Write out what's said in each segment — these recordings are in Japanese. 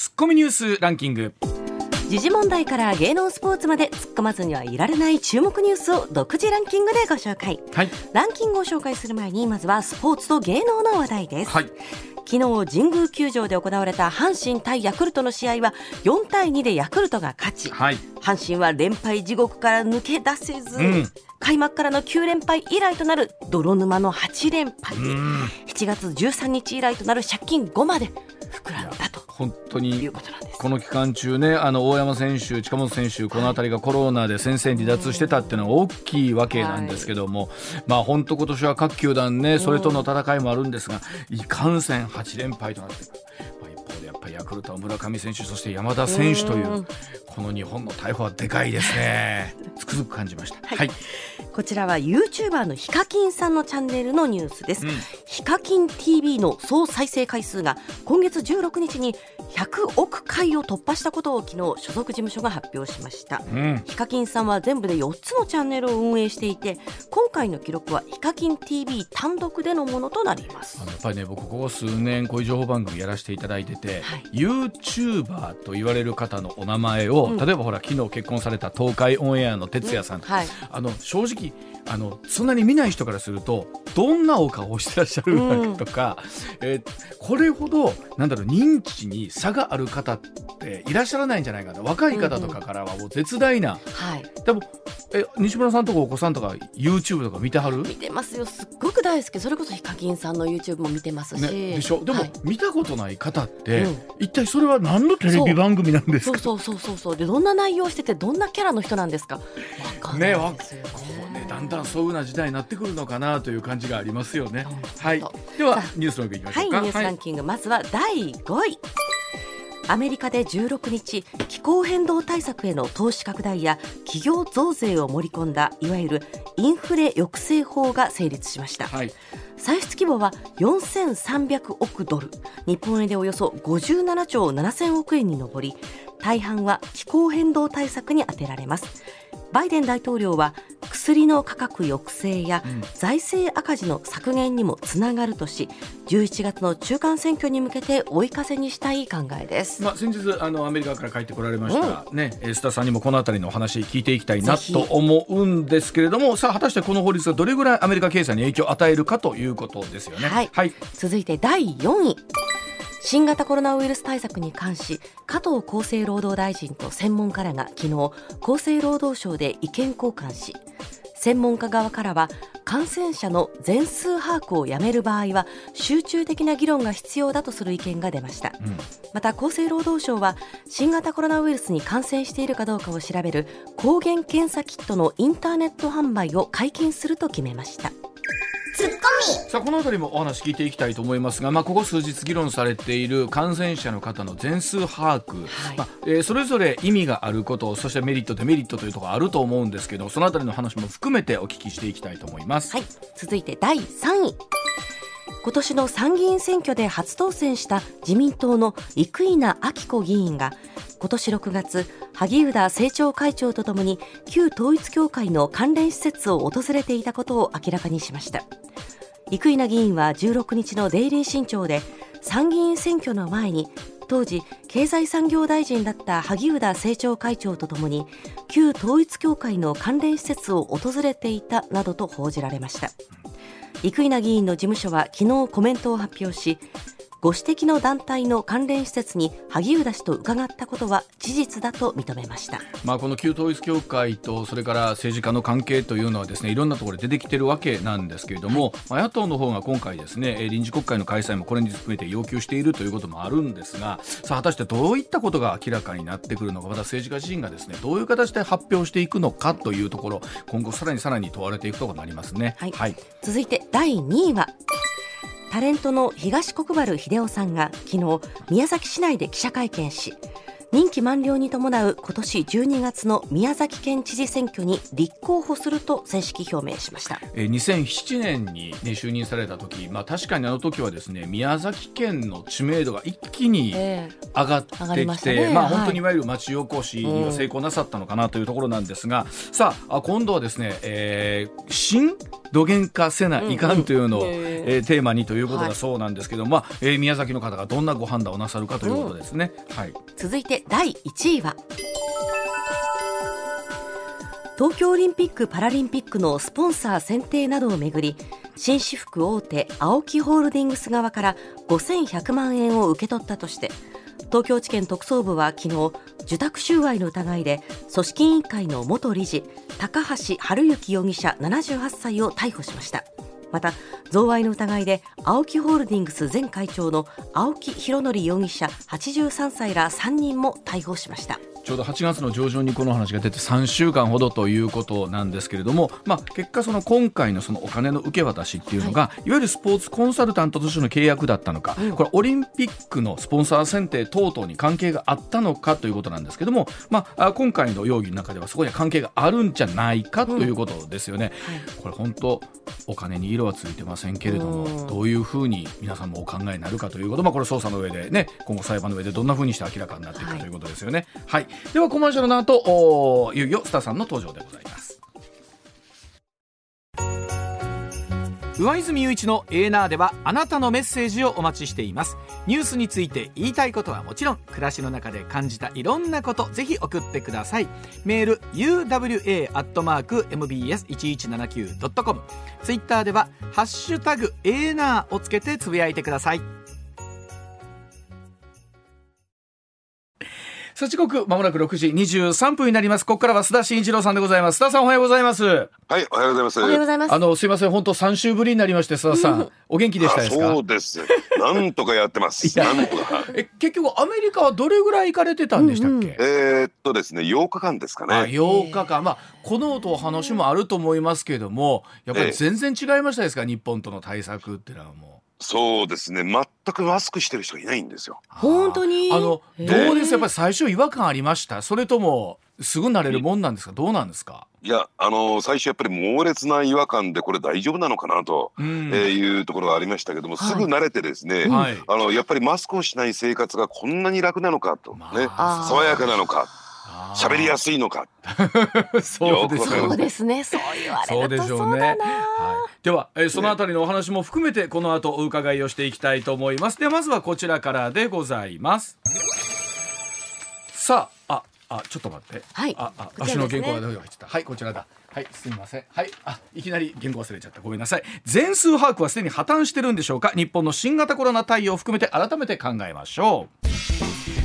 ツッコミニュースランキング。時事問題から芸能スポーツまで突っ込まずにはいられない注目ニュースを独自ランキングでご紹介、はい。ランキングを紹介する前にまずはスポーツと芸能の話題です、はい。昨日神宮球場で行われた阪神対ヤクルトの試合は4対2でヤクルトが勝ち。はい。阪神は連敗地獄から抜け出せず、うん。開幕からの9連敗以来となる泥沼の8連敗。にうん。7月13日以来となる借金5まで膨らんだと本当いにうこの期間中ねあの大山選手近本選手この辺りがコロナで先生離脱してたっていうのは大きいわけなんですけども、まあ本当今年は各球団ねそれとの戦いもあるんですがいかんせん8連敗となってまあ、一方でやっぱりヤクルトは村上選手そして山田選手といううん。この日本の逮捕はでかいですね。つくづく感じました。はい。はい、こちらは YouTuber のヒカキンさんのチャンネルのニュースです。うん。ヒカキン TV の総再生回数が今月16日に100億回を突破したことを昨日所属事務所が発表しました。うん。ヒカキンさんは全部で4つのチャンネルを運営していて今回の記録はヒカキン TV 単独でのものとなります。やっぱりね僕ここ数年こういう情報番組やらせていただいてて、はい。YouTuber と言われる方のお名前を、うん。例えばほら昨日結婚された東海オンエアの哲也さん、はい。あの正直あのそんなに見ない人からするとどんなお顔をしてらっしゃるのかとか、えーこれほどなんだろう認知に差がある方っていらっしゃらないんじゃないかな若い方とかからはもう絶大な、はい。でもえ西村さんとかお子さんとか YouTube とか見てはる？見てますよ。すっごく大好き。それこそヒカキンさんの YouTube も見てますし、ね、でしょ？でも、はい。見たことない方って、うん。一体それは何のテレビ番組なんですか？そうそうそうそうそう。でどんな内容しててどんなキャラの人なんですか？わかんないですよね。ねだんだんそういうような時代になってくるのかなという感じがありますよねうん。はい。ではニュースの方いきましはい、ょうか。ニュースランキング、まずは第5位。アメリカで16日気候変動対策への投資拡大や企業増税を盛り込んだいわゆるインフレ抑制法が成立しましたはい。歳出規模は4300億ドル日本円でおよそ57兆7000億円に上り大半は気候変動対策に充てられますバイデン大統領は薬の価格抑制やうん。財政赤字の削減にもつながるとし11月の中間選挙に向けて追い風にしたい考えです。まあ先日あのアメリカから帰ってこられました、ねえー須田さんにもこのあたりのお話聞いていきたいなと思うんですけれども、さあ果たしてこの法律がどれぐらいアメリカ経済に影響を与えるかということですよね。はい。はい。続いて第4位新型コロナウイルス対策に関し加藤厚生労働大臣と専門家らが昨日厚生労働省で意見交換し専門家側からは感染者の全数把握をやめる場合は集中的な議論が必要だとする意見が出ました。うん。また厚生労働省は新型コロナウイルスに感染しているかどうかを調べる抗原検査キットのインターネット販売を解禁すると決めましたさあこのあたりもお話聞いていきたいと思いますが、まあ、ここ数日議論されている感染者の方の全数把握、はいまあえーそれぞれ意味があることそしてメリットデメリットというところあると思うんですけどそのあたりの話も含めてお聞きしていきたいと思います。はい、続いて第3位。今年の参議院選挙で初当選した自民党の生稲晃子議員が今年6月萩生田政調会長とともに旧統一教会の関連施設を訪れていたことを明らかにしました。生稲議員は16日のデイリー新潮で参議院選挙の前に当時経済産業大臣だった萩生田政調会長とともに旧統一教会の関連施設を訪れていたなどと報じられました。生稲議員の事務所は昨日コメントを発表しご指摘の団体の関連施設に萩生田氏と伺ったことは事実だと認めました。まあ、この旧統一教会とそれから政治家の関係というのはですねいろんなところで出てきてるわけなんですけれども、まあ、野党の方が今回ですねえー臨時国会の開催もこれに含めて要求しているということもあるんですがさあ果たしてどういったことが明らかになってくるのかまた政治家自身がですねどういう形で発表していくのかというところ今後さらにさらに問われていくところになりますね。はい。はい。続いて第2位はタレントの東国原英夫さんが昨日宮崎市内で記者会見し任期満了に伴う今年12月の宮崎県知事選挙に立候補すると正式表明しました。えー2007年に、ね、就任された時、まあ、確かにあの時はですね宮崎県の知名度が一気にえ上がってきて、したね。はいまあ本当にい。わゆる町おこしには成功なさったのかなというところなんですが、さああ今度はですね、えー新土源化せないかんというのを、うん。うんえーテーマにということはい。だそうなんですけど、まあえー宮崎の方がどんなご判断をなさるかということですね。はい。続いて第1位は。東京オリンピック・パラリンピックのスポンサー選定などをめぐり紳士服大手 AOKI ホールディングス側から5100万円を受け取ったとして東京地検特捜部は昨日受託収賄の疑いで組織委員会の元理事高橋治之容疑者78歳を逮捕しました。また贈賄の疑いで青木ホールディングス前会長の青木拡憲容疑者83歳ら3人も逮捕しました。ちょうど8月の上旬にこの話が出て3週間ほどということなんですけれども、まあ、結果その今回のそのお金の受け渡しっていうのが、い、わゆるスポーツコンサルタントとしての契約だったのか、これオリンピックのスポンサー選定等々に関係があったのかということなんですけども、まあ、あ今回の容疑の中ではそこには関係があるんじゃないかということですよね。これ本当お金に色はついてませんけれども、うん。どういうふうに皆さんもお考えになるかということ、まあ、これ捜査の上でね今後裁判の上でどんなふうにして明らかになっていくかはいということですよね。はい、ではコマーシャルの後おいよいよスターさんの登場でございます。上泉雄一のエーナーではあなたのメッセージをお待ちしています。ニュースについて言いたいことはもちろん暮らしの中で感じたいろんなことぜひ送ってください。メール uwa.mbs1179.com ツイッターでは「ハッシュタグエーナー」をつけてつぶやいてください。さあ時刻まもなく6時23分になります。ここからは須田慎一郎さんでございます。須田さんおはようございます。はい、おはようございます。おはようございます。あのすいません本当3週ぶりになりまして須田さん。お元気でしたですか？あそうです。なんとかやってます。なんとか。え結局アメリカはどれぐらい行かれてたんでしたっけ、えーっとですね、8日間ですかあね。8日間、まあ、この音話もあると思いますけどもやっぱり全然違いましたですか、日本との対策っていうのはもそうですね、全くマスクしてる人がいないんですよ。う。本当に？あのへどーうです？やっぱり最初違和感ありました？それともすぐ慣れるもんなんですか？どうなんですか、いや、あの最初やっぱり猛烈な違和感でこれ大丈夫なのかなと、うん。えーいうところがありましたけども、はい。すぐ慣れてですね、はい。あのやっぱりマスクをしない生活がこんなに楽なのかと、まね、あ爽やかなのか、喋りやすいのか。そうですよね。そうですね。そう言われるとでしょうね。そうだなはい、では、えーそのあたりのお話も含めてこの後お伺いをしていきたいと思います。でまずはこちらからでございます。さあ、あ、あ、ちょっと待って。はいあ、あ、ね足の原稿がどう入ってた。はい、こちらだ。はい、すみません。はい、あ、いきなり原稿忘れちゃった。ごめんなさい。全数把握はすでに破綻してるんでしょうか？日本の新型コロナ対応を含めて改めて考えましょう。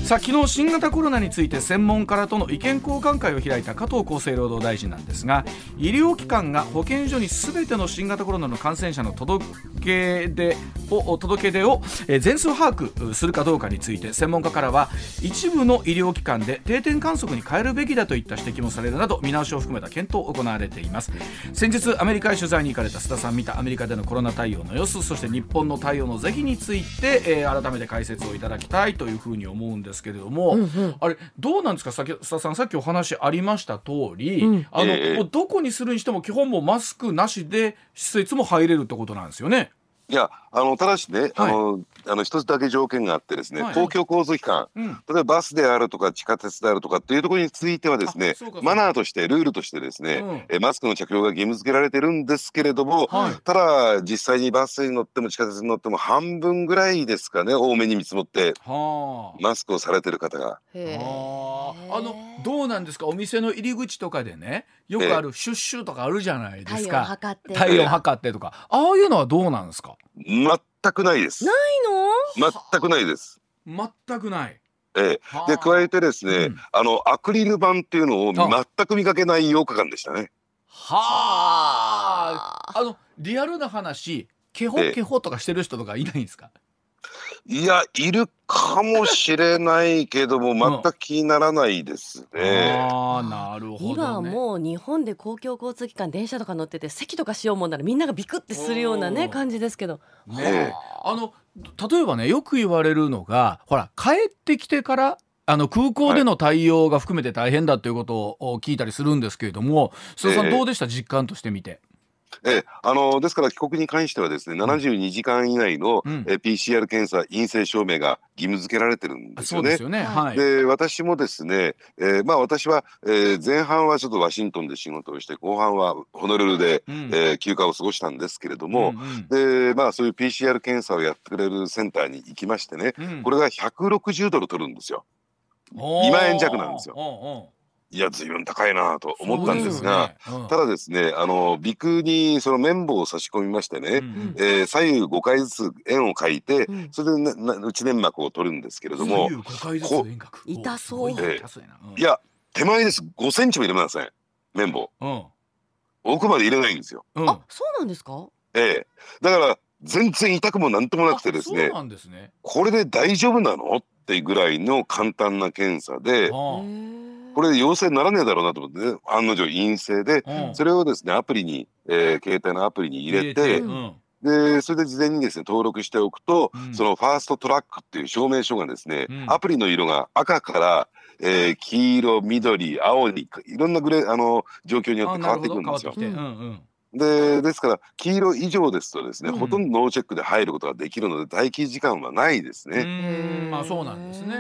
さあ昨日新型コロナについて専門家らとの意見交換会を開いた加藤厚生労働大臣なんですが医療機関が保健所にすべての新型コロナの感染者の届け出を届け出を全数把握するかどうかについて専門家からは一部の医療機関で定点観測に変えるべきだといった指摘もされるなど見直しを含めた検討を行われています。先日アメリカへ取材に行かれた須田さん見たアメリカでのコロナ対応の様子そして日本の対応の是非について、えー改めて解説をいただきたいというふうに思うんですけれども、あれどうなんですか？さっき須田さんさっきお話ありました通り、うん。あの、どこにするにしても基本もうマスクなしで施設も入れるってことなんですよね。いや、あのただしね、あのあの一つだけ条件があってですね、はい。公共交通機関、うん。例えばバスであるとか地下鉄であるとかっていうところについてはですねマナーとしてルールとしてですね、うん。えマスクの着用が義務付けられてるんですけれども、はい。ただ実際にバスに乗っても地下鉄に乗っても半分ぐらいですかね多めに見積もってはあ。マスクをされてる方が。あ。のどうなんですか？お店の入り口とかでねよくあるシュッシュとかあるじゃないです体温か体温測ってとか。ああいうのはどうなんですか？全くないです。ないの？全くないです。全くない。ええ。はあ。で加えてですね、うん。あのアクリル板っていうのをあ全く見かけない8日間でしたね。はあ。あのリアルな話ケホええ。ケホとかしてる人とかいないんですか？いやいるかもしれないけども全く気にならないですね。ああなるほど、ね、今はもう日本で公共交通機関電車とか乗ってて席とかしようもんならみんながビクってするようなね感じですけど。ねあの例えばねよく言われるのがほら帰ってきてからあの空港での対応が含めて大変だということを聞いたりするんですけれども、須田さん、どうでした、実感としてみて。えあのですから帰国に関してはですね、72時間以内の、うん、え PCR 検査陰性証明が義務付けられてるんですよね。で、ね。はい、私もですね、えー、まあ私は、えー、前半はちょっとワシントンで仕事をして後半はホノルルで、うん、えー、休暇を過ごしたんですけれども、うんうん、でまあそういう PCR 検査をやってくれるセンターに行きましてね、うん、これが160ドル取るんですよ。2万円弱なんですよ。いや随分高いなと思ったんですが、ね。うん、ただですねあの陸にその綿棒を差し込みましてね、うん、えー、左右5回ずつ円を描いて、うん、それで、ね、内粘膜を取るんですけれども痛そう、えー、いや手前です。5センチも入れません。綿棒、奥まで入れないんですよ、あそうなんですか？ええ。ー、だから全然痛くもなんともなくてですね、ね、これで大丈夫なの？ってぐらいの簡単な検査で。これ陽性にならねえだろうなと思って、ね、案の定陰性で、うん、それをですねアプリに、えー、携帯のアプリに入れて。でそれで事前にですね登録しておくと、うん、そのファーストトラックっていう証明書がですね、うん、アプリの色が赤から、えー、黄色緑青にいろんなグレあの状況によって変わっていくんですよ。でですから黄色以上ですとですね、うん、ほとんどノーチェックで入ることができるので待機時間はないですね。まあそうなんですね。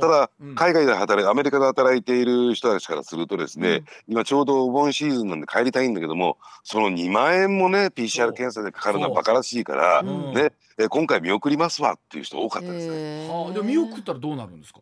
ただ、うん、海外で働いアメリカで働いている人たちからするとですね、うん、今ちょうどお盆シーズンなんで帰りたいんだけどもその2万円もね PCR 検査でかかるのはバカらしいから、ね、え今回見送りますわっていう人多かったですね。はあ、で見送ったらどうなるんですか？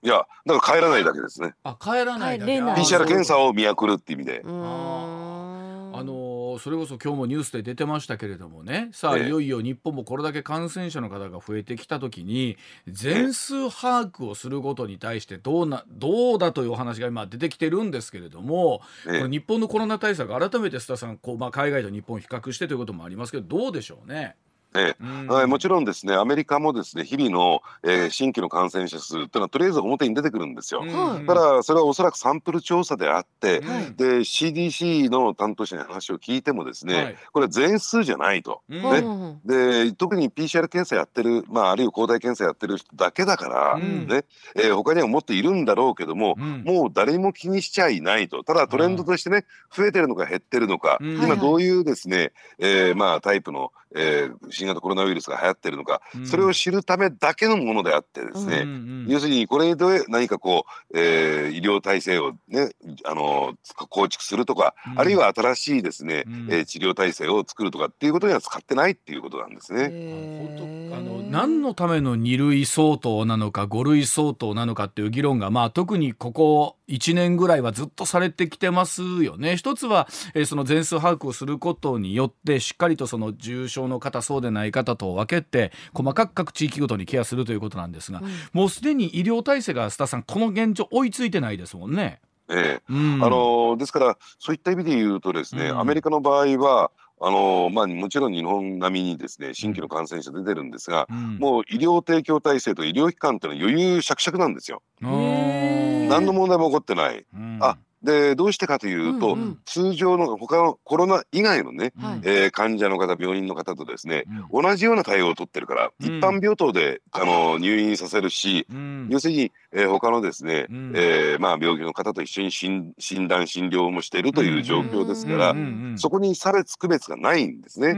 いやだから帰らないだけですね。あ帰らないだけ。PCR 検査を見送るって意味で。あのそれこそ今日もニュースで出てましたけれどもね。さあ、いよいよ日本もこれだけ感染者の方が増えてきた時に全数把握をすることに対してどうなどうだというお話が今出てきてるんですけれども、この日本のコロナ対策改めて須田さんこう、まあ、海外と日本を比較してということもありますけどどうでしょうね？ええ、もちろんですねアメリカもですね日々の、えー、新規の感染者数っていうのはとりあえず表に出てくるんですよ。ただそれはおそらくサンプル調査であって、で CDC の担当者に話を聞いてもですね、はい、これは全数じゃないと。ね、で特に PCR 検査やってる、まあ、あるいは抗体検査やってる人だけだから、うん、ね。えー、他にはもっといるんだろうけども、うん、もう誰も気にしちゃいないと。ただトレンドとしてね増えてるのか減ってるのか、今どういうですね、えー、まあタイプの、えー、新型コロナウイルスが流行ってるのか、うん、それを知るためだけのものであってですね、うんうん、要するにこれで何かこう、えー、医療体制をねあの構築するとか、うん、あるいは新しいですね、うん、えー、治療体制を作るとかっていうことには使ってないっていうことなんですね。あの何のための2類相当なのか5類相当なのかっていう議論が、まあ、特にここ1年ぐらいはずっとされてきてますよね。一つは、えー、その全数把握をすることによってしっかりとその重症の方そうでない方と分けて細かく各地域ごとにケアするということなんですが、うん、もうすでに医療体制が須田さんこの現状追いついてないですもんね。ええ、うん、あのですからそういった意味で言うとですね、うん、アメリカの場合はあのまあ、もちろん日本並みにですね新規の感染者出てるんですが、うん、もう医療提供体制と医療機関っていうのは余裕しゃくしゃくなんですよ。何の問題も起こってない。あでどうしてかというと、うんうん、通常の他のコロナ以外のね、はい、えー、患者の方病院の方とですね、うん、同じような対応を取ってるから、うん、一般病棟であの入院させるし、うん、要するに、えー、他のですね、うん、えー、まあ、病気の方と一緒に診断診療もしているという状況ですから、そこに差別区別がないんですね。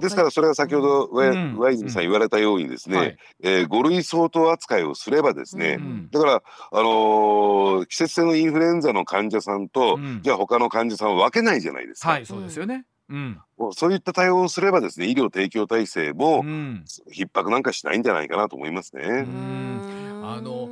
ですからそれは先ほど上泉さん言われたようにですね、はい、えー、5類相当扱いをすればですね、だから、あのー、季節性のインフルエンザの患者さんと、うん、じゃあ他の患者さんを分けないじゃないですか。はい、そうですよね。うん、そういった対応をすればですね医療提供体制も逼迫なんかしないんじゃないかなと思いますね。あの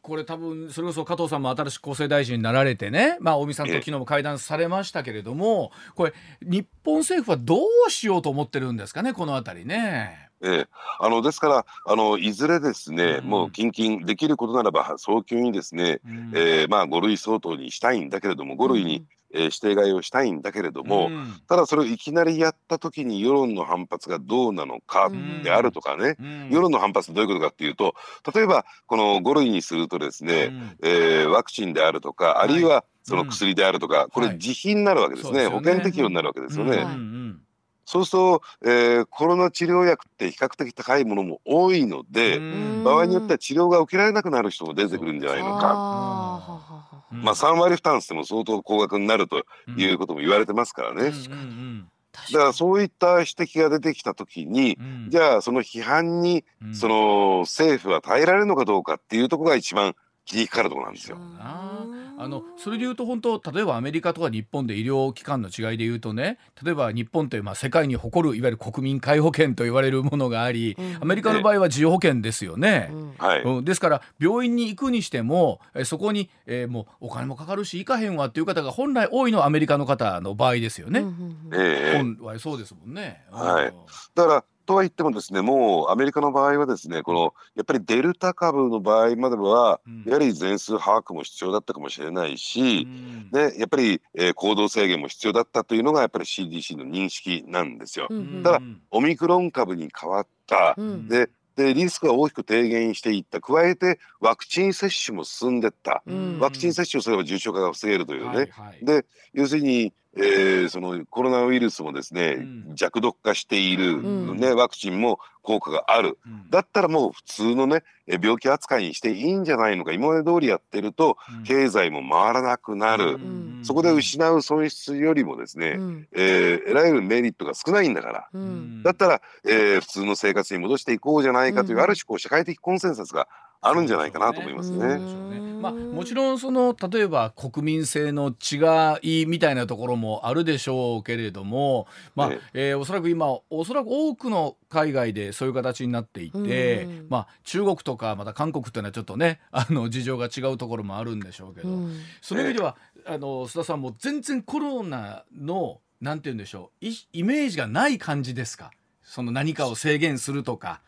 これ多分それこそ加藤さんも新しく厚生大臣になられてね、まあ、尾身さんと昨日も会談されましたけれどもこれ日本政府はどうしようと思ってるんですかねこの辺りね。ええ、あのですからあのいずれですね、うん、もう近々できることならば早急にですね、うん、えー、まあ、5類相当にしたいんだけれども5類に、えー、指定外をしたいんだけれども、うん、ただそれをいきなりやった時に世論の反発がどうなのかであるとかね、うん、世論の反発どういうことかっていうと例えばこの5類にするとですね、うん、えー、ワクチンであるとかあるいはその薬であるとか、これ自費になるわけですね、はい、保険適用になるわけですよね。そうすると、えー、コロナ治療薬って比較的高いものも多いので場合によっては治療が受けられなくなる人も出てくるんじゃないのか。まあ3割負担しても相当高額になるということも言われてますからね。だからそういった指摘が出てきた時に、うん、じゃあその批判に、その政府は耐えられるのかどうかっていうところが一番気にかかるところなんですよ。あのそれでいうと本当例えばアメリカとか日本で医療機関の違いでいうとね例えば日本ってまあ世界に誇るいわゆる国民皆保険と言われるものがあり、うん、アメリカの場合は自由保険ですよね、うん、ですから病院に行くにしてもえそこに、えー、もうお金もかかるし行かへんわっていう方が本来多いのはアメリカの方の場合ですよね、うん、本来そうですもんね。はい、だからとは言ってもですねもうアメリカの場合はですねこのやっぱりデルタ株の場合までは、やはり全数把握も必要だったかもしれないし、うん、でやっぱり、えー、行動制限も必要だったというのがやっぱり CDC の認識なんですよ。うん、ただオミクロン株に変わった、うん、ででリスクが大きく低減していった。加えてワクチン接種も進んでった、ワクチン接種をすれば重症化が防げるというね、はいはい、で要するにえー、そのコロナウイルスもですね、うん、弱毒化している、うん、ね、ワクチンも効果がある、うん、だったらもう普通のね病気扱いにしていいんじゃないのか今まで通りやってると経済も回らなくなる、そこで失う損失よりもですね、うん、えー、得られるメリットが少ないんだから、だったら、えー、普通の生活に戻していこうじゃないかという、ある種こう社会的コンセンサスがあるんじゃないかなと思いますね。まあ、もちろんその例えば国民性の違いみたいなところもあるでしょうけれども、まあねえ。ー、おそらく今おそらく多くの海外でそういう形になっていて、まあ、中国とかまた韓国っていうのはちょっとね あの事情が違うところもあるんでしょうけど、その意味ではあの須田さんも全然コロナのなんて言うんでしょうイメージがない感じですか？その何かを制限するとか。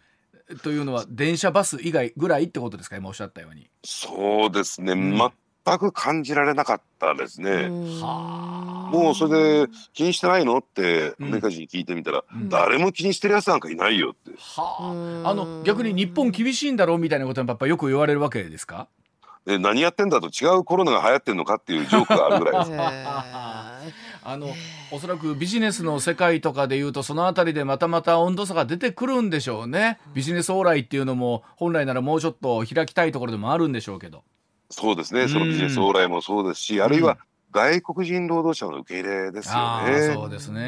というのは電車バス以外ぐらいってことですか？今おっしゃったように。そうですね、うん、全く感じられなかったですね。もうそれで気にしてないの？ってアメリカ人に聞いてみたら、うん、誰も気にしてるやつなんかいないよって、はあ、あの逆に日本厳しいんだろうみたいなことはやっぱよく言われるわけですか？で何やってんだと違うコロナが流行ってんのかっていうジョークがあるぐらいです あのおそらくビジネスの世界とかでいうとその辺りでまたまた温度差が出てくるんでしょうね。ビジネス往来っていうのも本来ならもうちょっと開きたいところでもあるんでしょうけど。そうですね。そのビジネス往来もそうですし、あるいは外国人労働者の受け入れですよね。そうですね、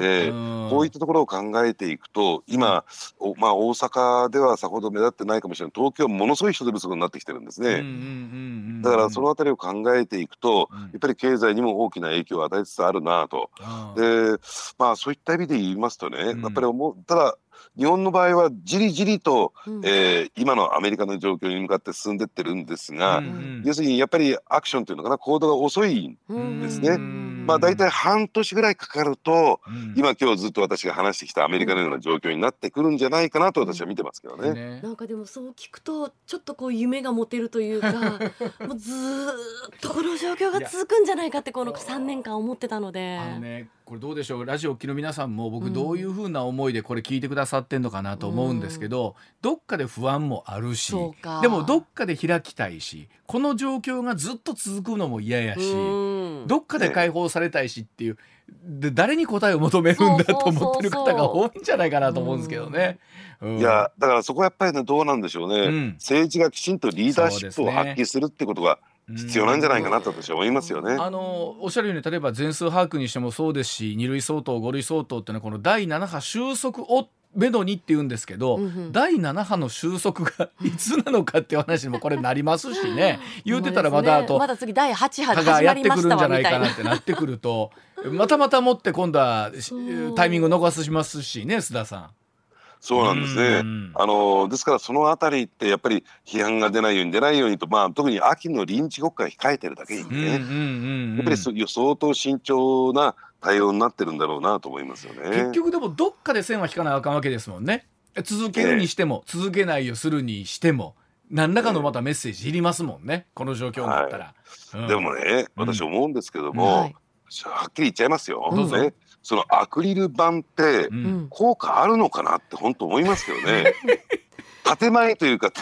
えー、うん、こういったところを考えていくと今、うん、まあ、大阪ではさほど目立ってないかもしれない。東京ものすごい人手不足になってきてるんですね。だからそのあたりを考えていくと、うん、やっぱり経済にも大きな影響を与えつつあるなと。でまあそういった意味で言いますとね、やっぱりただ日本の場合はじりじりと、うん、えー、今のアメリカの状況に向かって進んでってるんですが、うん、要するにやっぱりアクションというのかな行動が遅いんですね。まあ大体半年ぐらいかかると、うん、今今日ずっと私が話してきたアメリカのような状況になってくるんじゃないかなと私は見てますけどね。ね。なんかでもそう聞くとちょっとこう夢が持てるというか もうずっとこの状況が続くんじゃないかってこの3年間思ってたので。あのねこれどうでしょう？ラジオ機の皆さんも僕どういうふうな思いでこれ聞いてくださってんのかなと思うんですけど、どっかで不安もあるしでもどっかで開きたいしこの状況がずっと続くのも嫌やしどっかで解放されたいしっていう。で誰に答えを求めるんだと思ってる方が多いんじゃないかなと思うんですけどね。うん、いやだからそこはやっぱりねどうなんでしょうね、うん、政治がきちんとリーダーシップを発揮するってことが、必要なんじゃないかなと私は思いますよね。あのおっしゃるように例えば全数把握にしてもそうですし二類相当五類相当っていうのはこの第7波収束をめどにって言うんですけど、うんうん、第7波の収束がいつなのかっていう話にもこれなりますしね。言うてたらまたあと、まだ次第8波がやってくるんじゃないかなってなってくると またまた持って今度はタイミング逃すしますしね須田さん。そうなんですね。あのですからそのあたりってやっぱり批判が出ないように出ないようにと、まあ、特に秋の臨時国会控えてるだけにね、やっぱり相当慎重な対応になってるんだろうなと思いますよね。結局でもどっかで線は引かなあかんわけですもんね。続けるにしても、続けないよするにしても。何らかのまたメッセージいりますもんね、この状況になったら、はい。うん、でもね私思うんですけども、うんはい、はっきり言っちゃいますよ、ね、そのアクリル板って効果あるのかなって本当思いますけどね。建前というか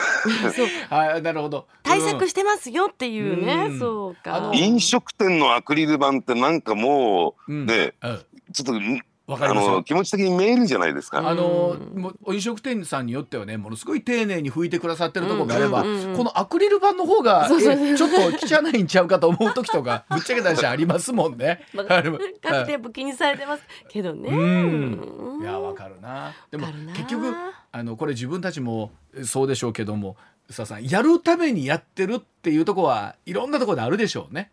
はい なるほど。対策してますよっていうね、うそうか。飲食店のアクリル板ってなんかもうね、うん、ちょっとあの気持ち的に見えるじゃないですか。あのもう飲食店さんによってはねものすごい丁寧に拭いてくださってるところがあれば、このアクリル板の方がちょっと汚いんちゃうかと思う時とかぶっちゃけた話ありますもんね。まあ、各店舗気にされてますけどね。うんいやわかるな。でも結局あのこれ自分たちもそうでしょうけども須田さんやるためにやってるっていうとこはいろんなところであるでしょうね。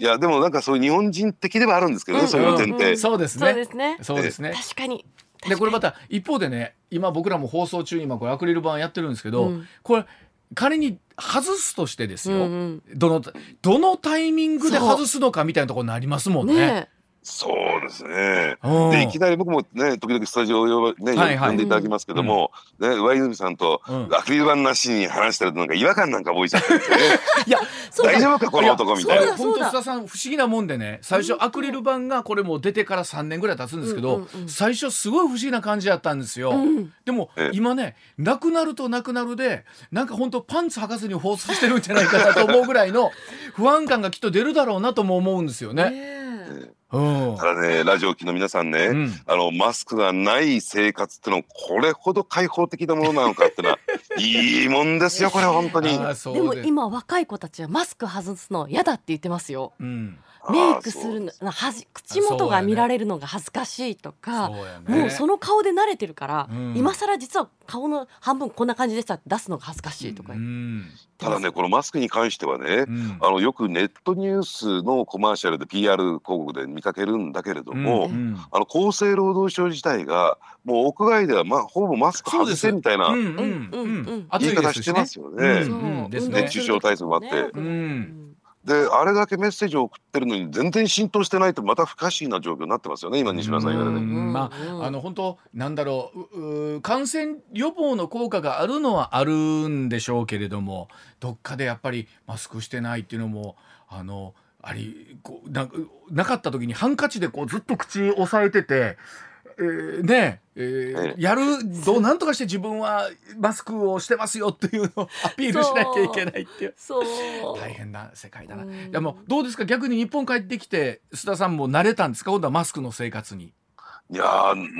いやでもなんかそういう日本人的ではあるんですけどね、うん、そういう点って、うん、そうですね。そうですね。そうですね。確かに。でこれまた一方でね今僕らも放送中に今これアクリル板やってるんですけど、うん、これ仮に外すとしてですよ、うんうん、どのどのタイミングで外すのかみたいなところになりますもんね。ねそうですね。でいきなり僕もね時々スタジオを呼,、ねはいはい、呼んでいただきますけども、うん、ね上泉さんとアクリル板なしに話してるとなんか違和感なんか覚えちゃってね。いや大丈夫かこの男みたいな。本当須田さん不思議なもんでね最初アクリル板がこれも出てから3年ぐらい経つんですけど、うんうんうん、最初すごい不思議な感じだったんですよ。うん、でも今ねなくなるとなくなるでなんか本当パンツ履かずに放送してるんじゃないかなと思うぐらいの不安感がきっと出るだろうなとも思うんですよね。ただねラジオ機の皆さんね、うん、あのマスクがない生活ってのはこれほど開放的なものなのかってのは いいもんですよこれ本当に。でも今若い子たちはマスク外すの嫌だって言ってますよ、うんメイクするのはじ口元が見られるのが恥ずかしいとか、ね、もうその顔で慣れてるから、うん、今更実は顔の半分こんな感じでしたって出すのが恥ずかしいとか、うん、ただねこのマスクに関してはね、うん、あのよくネットニュースのコマーシャルで PR 広告で見かけるんだけれども、あの厚生労働省自体がもう屋外では、ま、ほぼマスク外せみたいな言い方してますよね。熱中症対策もあって。であれだけメッセージを送ってるのに全然浸透してないとまた不可思議な状況になってますよね今西村さん言われて。まああの本当なんだろう感染予防の効果があるのはあるんでしょうけれどもどっかでやっぱりマスクしてないっていうのもあのありこうななかった時にハンカチでこうずっと口押さえてて。えー、ねえー、やるどうなんとかして自分はマスクをしてますよっていうのをアピールしなきゃいけないっていう。そう。大変な世界だな。いやもうどうですか？逆に日本帰ってきて須田さんも慣れたんですか？今度はマスクの生活に。いや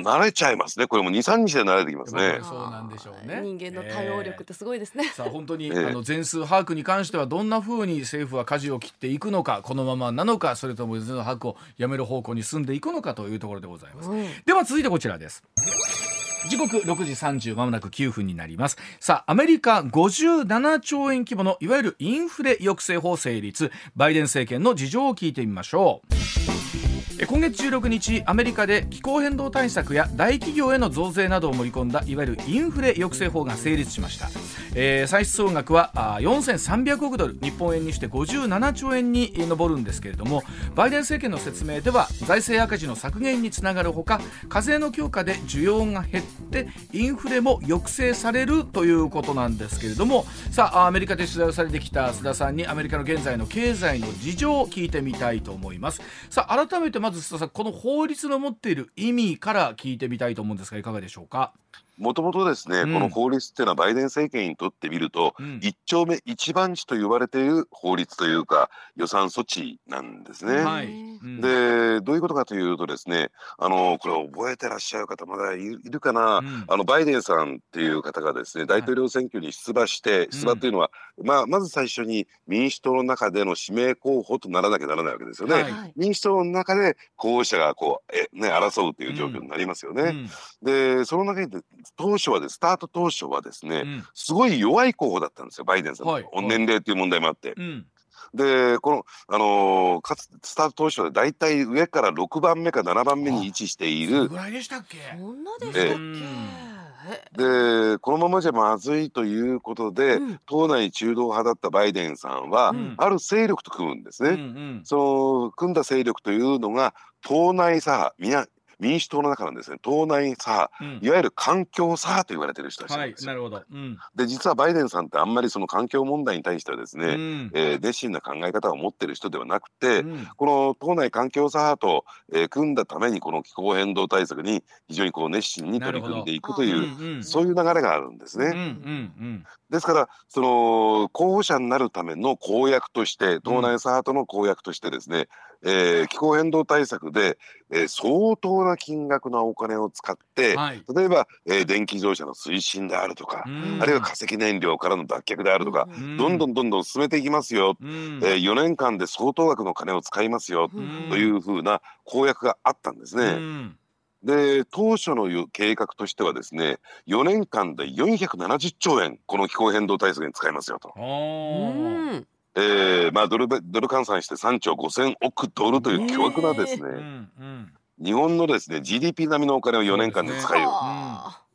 慣れちゃいますね。これも23日で慣れてきますね。そうなんでしょうね。人間の対応力ってすごいですね、えー、さあ本当に、えー、あの全数把握に関してはどんなふうに政府は舵を切っていくのかこのままなのかそれとも全数把握をやめる方向に進んでいくのかというところでございます、うん、では続いてこちらです。時刻6時30まもなく9分になります。さあアメリカ57兆円規模のいわゆるインフレ抑制法成立。バイデン政権の事情を聞いてみましょう今月16日アメリカで気候変動対策や大企業への増税などを盛り込んだいわゆるインフレ抑制法が成立しました、えー、歳出総額は4300億ドル日本円にして57兆円に上るんですけれどもバイデン政権の説明では財政赤字の削減につながるほか課税の強化で需要が減ってインフレも抑制されるということなんですけれどもさあアメリカで取材をされてきた須田さんにアメリカの現在の経済の事情を聞いてみたいと思います。さあ改めてまず須田さんこの法律の持っている意味から聞いてみたいと思うんですがいかがでしょうか？もともとですね、うん、この法律っていうのはバイデン政権にとってみると、うん、一丁目一番地と言われている法律というか予算措置なんですね。はい。うん、でどういうことかというとですねあのこれ覚えてらっしゃる方まだいるかな、うん、あのバイデンさんっていう方がですね大統領選挙に出馬して、はい、出馬っていうのは、まあ、まず最初に民主党の中での指名候補とならなきゃならないわけですよね。はい、民主党の中で候補者がこうえ、ね、争うという状況になりますよね。でその中で当初はですスタート当初はですね、うん、すごい弱い候補だったんですよバイデンさん、はい、年齢っていう問題もあって。うん。でこの、あのー、かつスタート当初で大体上から6番目か7番目に位置している。ぐらいでしたっけ？そんなでしたっけ、でこのままじゃまずいということで、うん、党内中道派だったバイデンさんは、うん、ある勢力と組むんですね。うんうん、その組んだ勢力というのが党内左派民主党の中のですね。党内左派、うん、いわゆる環境左派と言われてる人たちなんですよ。はい、なるほど、うん、で実はバイデンさんってあんまりその環境問題に対してはですね、うん、えー、熱心な考え方を持ってる人ではなくて、うん、この党内環境左派と、えー、組んだためにこの気候変動対策に非常にこう熱心に取り組んでいくという、そういう流れがあるんですね。ですからその候補者になるための公約として党内左派との公約としてですね、うん、えー、気候変動対策で、えー、相当な金額のお金を使って、はい、例えば、えー、電気自動車の推進であるとか、うん、あるいは化石燃料からの脱却であるとか、うん、どんどんどんどん進めていきますよ、うん、えー、4年間で相当額の金を使いますよ、というふうな公約があったんですね。で当初の計画としてはですね4年間で470兆円この気候変動対策に使いますよと。えーまあ、ドルドル換算して3兆5,000億ドルという巨額なですね、えーうんうん。日本のですね GDP 並みのお金を4年間で使える、ね、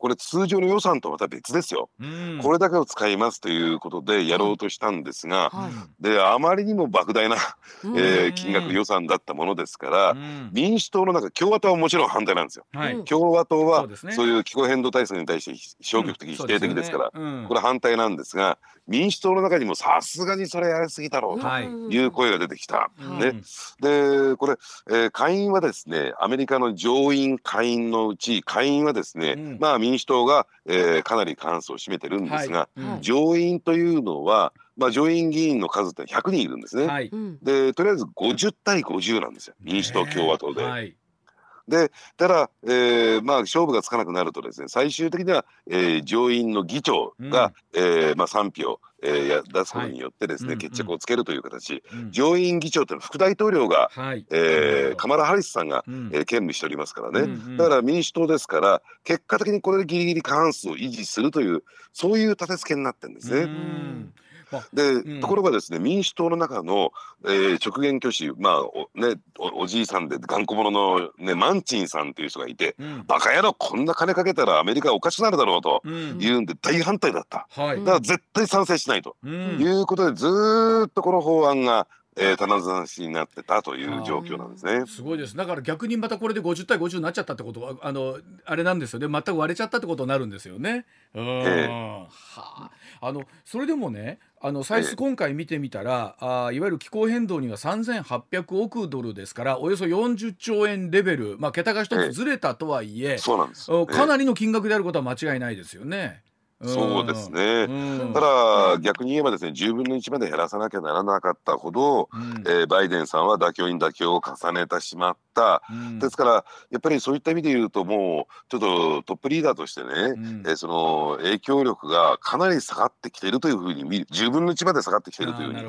これ通常の予算とまた別ですよ、うん、これだけを使いますということでやろうとしたんですが、はい、であまりにも莫大な、えー、金額予算だったものですから、うん、民主党の中共和党はもちろん反対なんですよ、はい、共和党はそういう気候変動対策に対して消極的、否定的ですから、ね、これ反対なんですが民主党の中にもさすがにそれやりすぎだろうとい。う声が出てきた。ね、でこれ、えー、下院はですねアメリカの上院下院のうち下院はですね、うん、まあ民主党が、えー、かなり過半数を占めてるんですが、はい、上院というのはまあ、上院議員の数って100人いるんですね。はい、でとりあえず50対50なんですよ。民主党共和党で。はい。でただ、えーまあ、勝負がつかなくなるとですね最終的には、えー、上院の議長が、うん、えー、まあ、賛否を、えー、出すことによってですね、はい、決着をつけるという形、うん、上院議長というのは副大統領が、はい、えー、カマラ・ハリスさんが、うん、えー、兼務しておりますからね、うんうん、だから民主党ですから結果的にこれでギリギリ過半数を維持するというそういう立て付けになってるんですね。うんで、うん、ところがですね民主党の中の、えー、直言挙手まあお,、ね、おおじいさんで頑固者の、ね、マンチンさんっていう人がいて、うん、バカ野郎こんな金かけたらアメリカおかしくなるだろうと言うんで大反対だった、だから絶対賛成しないと、いうことでずっとこの法案がえー、棚ざしになってたという状況なんですね。すごいです。だから逆にまたこれで50対50になっちゃったってことはあのあれなんですよね。全く割れちゃったってことになるんですよね。うん。えー、はあ。あのそれでもね、あの歳出今回見てみたら、えー、あいわゆる気候変動には3800億ドルですからおよそ40兆円レベル、まあ桁が一つずれたとはいえ、えー、そうなんです、かなりの金額であることは間違いないですよね。そうですね、ただ逆に言えばですね10分の1まで減らさなきゃならなかったほど、うん、えー、バイデンさんは妥協に妥協を重ねてしまった、うん、ですからやっぱりそういった意味で言うともうちょっとトップリーダーとしてね、うん、えー、その影響力がかなり下がってきているというふうに見る10分の1まで下がってきているというふうに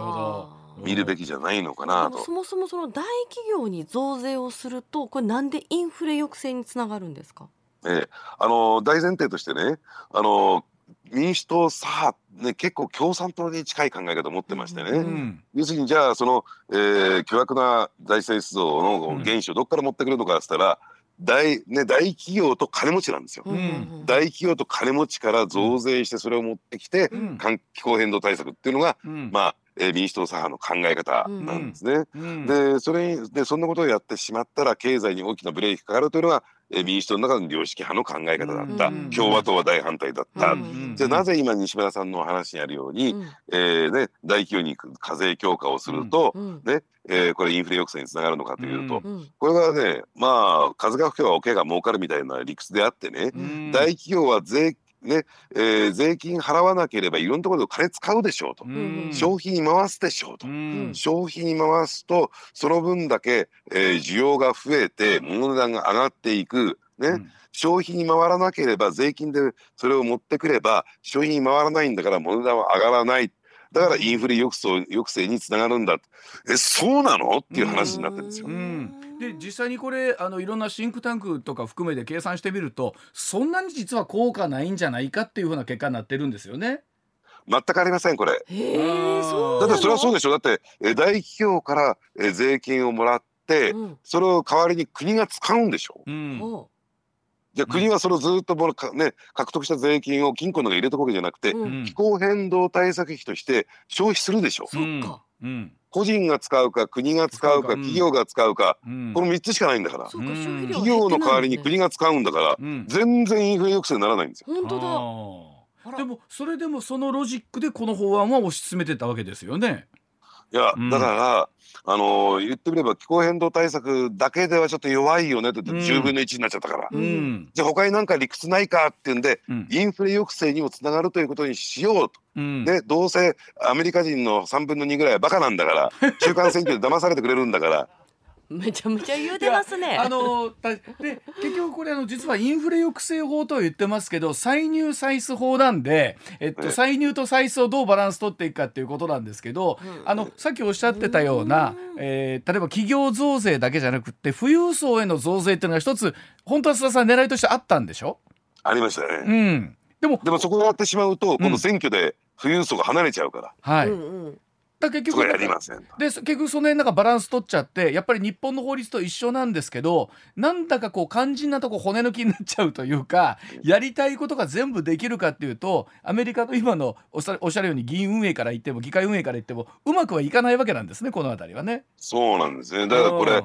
見るべきじゃないのかなと。そもそもその大企業に増税をするとこれなんでインフレ抑制につながるんですか？えー、あの大前提としてねあの民主党さね、結構共産党に近い考え方を持ってましてね、うん、要するにじゃあその、えー、巨額な財政出動の原資をどこから持ってくるのかっつったら、大ね、大企業と金持ちなんですよ、うん、大企業と金持ちから増税してそれを持ってきて、うん、気候変動対策っていうのが、まあえー、民主党左派の考え方なんですね。でそれでそんなことをやってしまったら経済に大きなブレーキかかるというのがえ民主党の中の良識派の考え方だった、共和党は大反対だった、じゃあなぜ今西村さんの話にあるように、うん、えー、ね、大企業に課税強化をすると、ねえー、これインフレ抑制につながるのかというと、これはねまあ風が吹けば桶が儲かるみたいな理屈であってね、大企業は税ねえー、税金払わなければいろんなところで金使うでしょうと、うん、消費に回すでしょうと、うん、消費に回すとその分だけ、えー、需要が増えて物の値段が上がっていく。ね、うん、消費に回らなければ税金でそれを持ってくれば消費に回らないんだから物値段は上がらない。だからインフレ抑制抑制につながるんだ。えそうなの？っていう話になってるんですよ。で実際にこれあのいろんなシンクタンクとか含めて計算してみるとそんなに実は効果ないんじゃないかっていうふうな結果になってるんですよね。全くありませんこれ。だってそれはそうでしょだってえ大企業からえ税金をもらって、うん、それを代わりに国が使うんでしょ。うんじゃあ国はそれをずっともね、獲得した税金を金庫の中に入れとくわけじゃなくて、うん、気候変動対策費として消費するでしょ。そっか。うん、個人が使うか国が使うか企業が使うか、うん、この3つしかないんだから、うん、企業の代わりに国が使うんだから、全然インフレ抑制にならないんですよ。本当だ。でもそれでもそのロジックでこの法案は推し進めてたわけですよね。いや、だから、あの言ってみれば気候変動対策だけではちょっと弱いよねって言って10分の1になっちゃったから、うん、じゃあ他に何か理屈ないかっていうんで、うん、インフレ抑制にもつながるということにしようと。うん、でどうせアメリカ人の3分の2ぐらいはバカなんだから中間選挙で騙されてくれるんだからめちゃめちゃ言うてますね。あので結局これあの実はインフレ抑制法とは言ってますけど歳入歳出法なんで、えっと、歳入と歳出をどうバランス取っていくかっていうことなんですけど、あのさっきおっしゃってたような、えー、例えば企業増税だけじゃなくて富裕層への増税っていうのが一つ本当は須田さん狙いとしてあったんでしょ？ありましたね。うん、でもでもそこが終わってしまうと、今度選挙で富裕層が離れちゃうから。はい、うんうんだ結局やりませんで結局その辺なんかバランス取っちゃってやっぱり日本の法律と一緒なんですけどなんだかこう肝心なとこ骨抜きになっちゃうというかやりたいことが全部できるかっていうとアメリカの今のおっしゃるように議員運営から言っても議会運営から言ってもうまくはいかないわけなんですねこの辺りはね。そうなんですね。だからこれ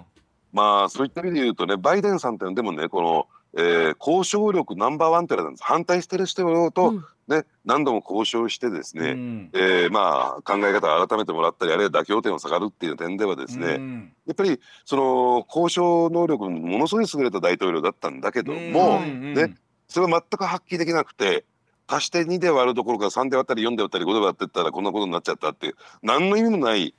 まあそういった意味で言うとねバイデンさんってでもねこのえー、交渉力ナンバーワンってなんです。反対してる人と、うん、ね、何度も交渉してですね、うん、えー、まあ、考え方を改めてもらったりあるいは妥協点を下がるっていう点ではですね、うん、やっぱりその交渉能力ものすごい優れた大統領だったんだけども、ね、それは全く発揮できなくて足して2で割るところから3で割ったり4で割ったり5で割ってったらこんなことになっちゃったっていう何の意味もない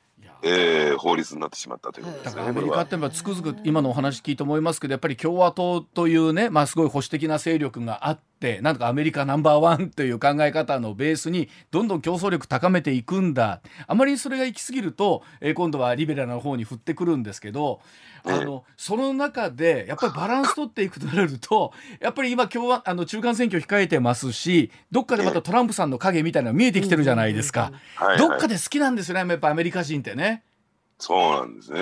えー、法律になってしまったということですね。アメリカってつくづく今のお話聞いて思いますけどやっぱり共和党というね、まあ、すごい保守的な勢力があってなんとかアメリカナンバーワンという考え方のベースにどんどん競争力高めていくんだ。あまりそれが行き過ぎると、えー、今度はリベラルな方に振ってくるんですけどあのその中でやっぱりバランス取っていくとなるとやっぱり今今日はあの中間選挙控えてますしどっかでまたトランプさんの影みたいなのが見えてきてるじゃないですか、どっかで好きなんですよねやっぱアメリカ人ってね。そうなんですね。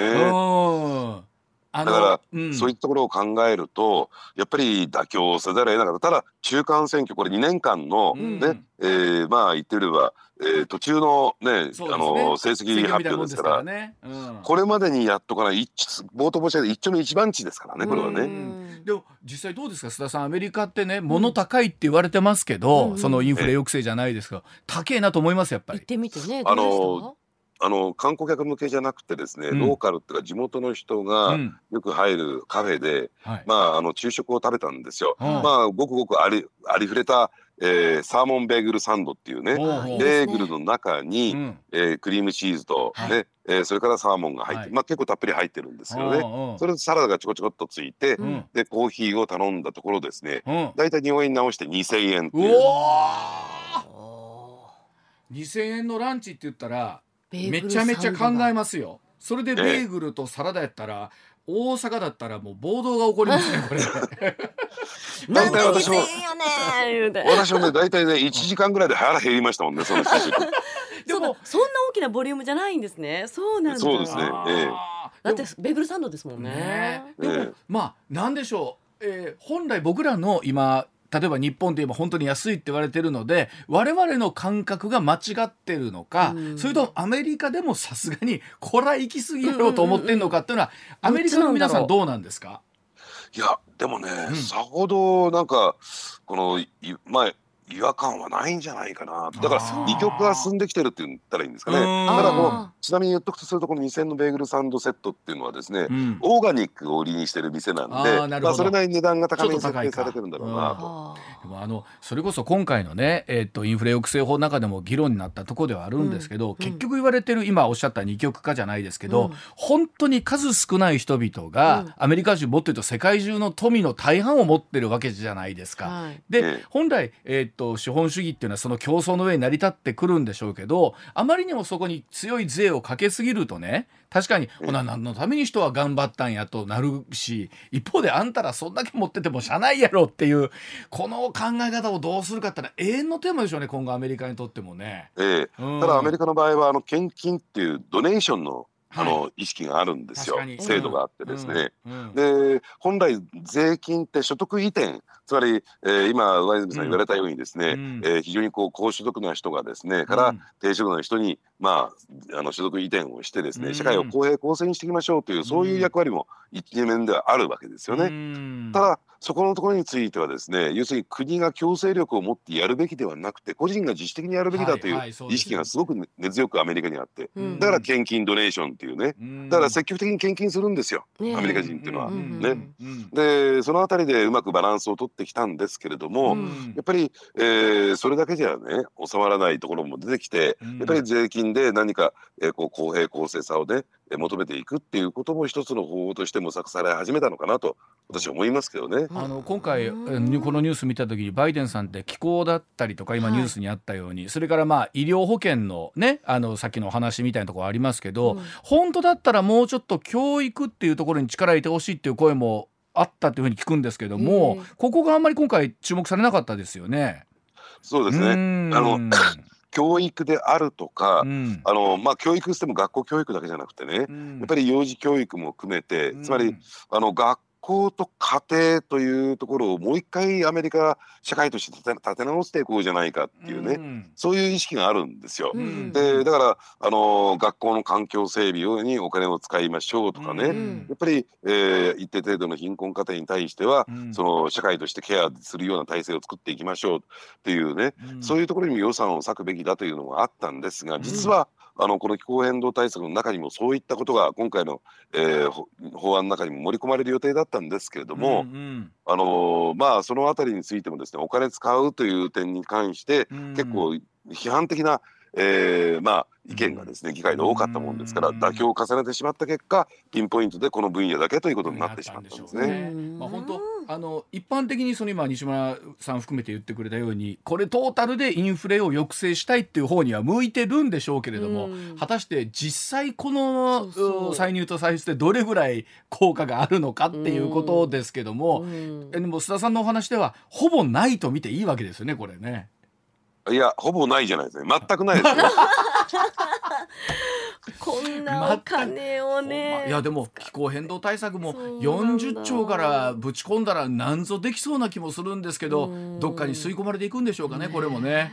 だから、うん、そういったところを考えるとやっぱり妥協せざるを得なかった。ただ中間選挙これ2年間のね、うん、えー、まあ言ってみれば、えー、途中のね、ね、あの成績発表ですから、ね。うん、これまでにやっとかない冒頭申し上げた一丁の一番地ですからねこれはね。でも実際どうですか？須田さんアメリカってね物高いって言われてますけど、うん、そのインフレ抑制じゃないですか、高えなと思いますやっぱり。行ってみてねあのあの観光客向けじゃなくてですね、うん、ローカルっていうか地元の人がよく入るカフェで、うんまああの昼食を食べたんですよ。まあごくごくありありふれた、えー、サーモンベーグルサンドっていうねベーグルの中に、うん、えー、クリームチーズとね、はい、えー、それからサーモンが入って、はい、まあ結構たっぷり入ってるんですけどねそれでサラダがちょこちょこっとついて、でコーヒーを頼んだところですね、だいたい日本円に直して2,000円っていう。2,000円のランチって言ったらめちゃめちゃ考えますよ。それでベーグルとサラダやったら、大阪だったらもう暴動が起こりますねこれ。大体私も私もね大体ね1時間ぐらいで腹減りましたもんねその でもそんな大きなボリュームじゃないんですね。そうなんそうですね、ええ、だってベーグルサンドですもんね、ね、でも、まあなんでしょう、えー、本来僕らの今例えば日本で言えば本当に安いって言われてるので我々の感覚が間違ってるのか、うん、それとアメリカでもさすがにこれは行き過ぎやろうと思ってるのかっていうのは、アメリカの皆さんどう。なんですか？いやでもね、うん、さほどなんかこのまあ違和感はないんじゃないかな。だから二極が進んできてるって言ったらいいんですかね。ただこのちなみに言っとくとするとこの2000のベーグルサンドセットっていうのはですね、うん、オーガニックを売りにしてる店なんでまあ、それなりに値段が高めに設定されてるんだろうなと。でもあのそれこそ今回のね、えー、とインフレ抑制法の中でも議論になったところではあるんですけど、うん、結局言われてる今おっしゃった二極化じゃないですけど、うん、本当に数少ない人々が、アメリカ人もっと言うと世界中の富の大半を持ってるわけじゃないですか。はい、で本来、えー、と資本主義っていうのはその競争の上に成り立ってくるんでしょうけどあまりにもそこに強い税をかけすぎるとね確かにほな何のために人は頑張ったんやとなるし一方であんたらそんだけ持っててもしゃないやろっていうこの考え方をどうするかってのは永遠のテーマでしょうね今後アメリカにとってもね。ええ、うん、ただアメリカの場合はあの献金っていうドネーションのあの、意識があるんですよ。制度があってですね、うん。うん、で本来税金って所得移転つまり、えー、今上泉さん言われたようにですね、うん、えー、非常にこう高所得な人がですねから、低所得な人にまああの所得移転をしてですね、社会を公平公正にしていきましょうという、そういう役割も一面ではあるわけですよね。ただそこのところについてはですね要するに国が強制力を持ってやるべきではなくて個人が自主的にやるべきだという意識がすごく根強くアメリカにあって、だから献金ドネーションっていうね、だから積極的に献金するんですよ、アメリカ人っていうのは。ね、でその辺りでうまくバランスを取ってきたんですけれども、やっぱり、えー、それだけじゃね収まらないところも出てきて、やっぱり税金で何か、えー、こう公平公正さをね求めていくっていうことも一つの方法として模索され始めたのかなと私は思いますけどね。あの今回このニュース見た時にバイデンさんって気候だったりとか今ニュースにあったように、はい、それからまあ医療保険のねあのさっきのお話みたいなところありますけど、うん、本当だったらもうちょっと教育っていうところに力入れてほしいっていう声もあったというふうに聞くんですけども、ここがあんまり今回注目されなかったですよね。そうですね。あの教育であるとか、うん、あのまあ、教育しても学校教育だけじゃなくてね、うん、やっぱり幼児教育も含めて、つまりあの学校と家庭というところをもう一回アメリカ社会として立て直していこうじゃないかっていうね、うん、そういう意識があるんですよ。うん、でだからあの学校の環境整備にお金を使いましょうとかね、うん、やっぱり、えー、一定程度の貧困家庭に対しては、その社会としてケアするような体制を作っていきましょうっていうね、そういうところにも予算を割くべきだというのがあったんですが実は、あのこの気候変動対策の中にもそういったことが今回の、えー、法案の中にも盛り込まれる予定だったんですけれども、うんうん、あのまあその辺りについてもですねお金使うという点に関して、結構批判的なえー、まあ意見がですね議会で多かったもんですから妥協を重ねてしまった結果ピンポイントでこの分野だけということになってしまったんですね。まあ本当あの一般的にその今西村さん含めて言ってくれたようにこれトータルでインフレを抑制したいっていう方には向いてるんでしょうけれども果たして実際この歳入と歳出でどれぐらい効果があるのかっていうことですけどもでも須田さんのお話ではほぼないと見ていいわけですよねこれね。いやほぼないじゃないですね全くないですよ。こんなお金をね、いやでも気候変動対策も40兆からぶち込んだらなんぞできそうな気もするんですけどどっかに吸い込まれていくんでしょうかねこれもね。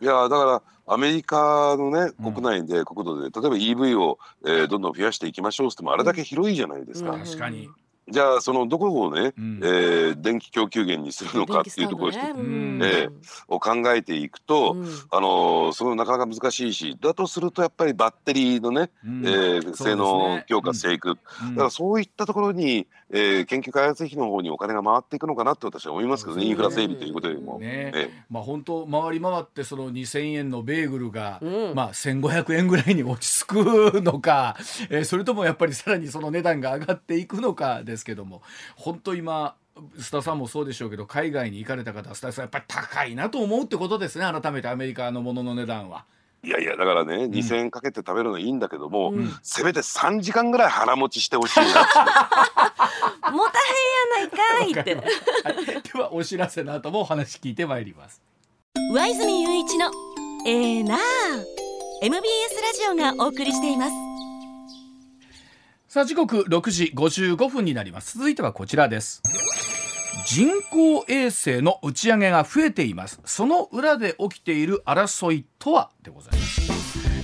いやだからアメリカのね国内で国土で、例えば EV を、えー、どんどん増やしていきましょうってもあれだけ広いじゃないですか。確かにじゃあそのどこをね、うん、えー、電気供給源にするのかっていうところ、ねうん、えー、を考えていくと、うん、あのそのなかなか難しいしだとするとやっぱりバッテリーのね、うん、えー、性能を強化していく、ね、だからそういったところに、えー、研究開発費の方にお金が回っていくのかなって私は思いますけどね、ね、インフラ整備ということよりも。ね。えまあ本当回り回ってその2,000円のベーグルが、まあ1,500円ぐらいに落ち着くのか、えー、それともやっぱりさらにその値段が上がっていくのかですけども本当今須田さんもそうでしょうけど海外に行かれた方須田さんやっぱり高いなと思うってことですね。改めてアメリカのものの値段は。いやいやだからね、うん、2,000円かけて食べるのいいんだけども、うん、せめて3時間ぐらい腹持ちしてほしいな もたへんやないかいって。はい、ではお知らせの後もお話聞いてまいります。上泉雄一のえー、な MBS ラジオがお送りしています。さあ時刻6時55分になります。続いてはこちらです人工衛星の打ち上げが増えています。その裏で起きている争いとは？でございます。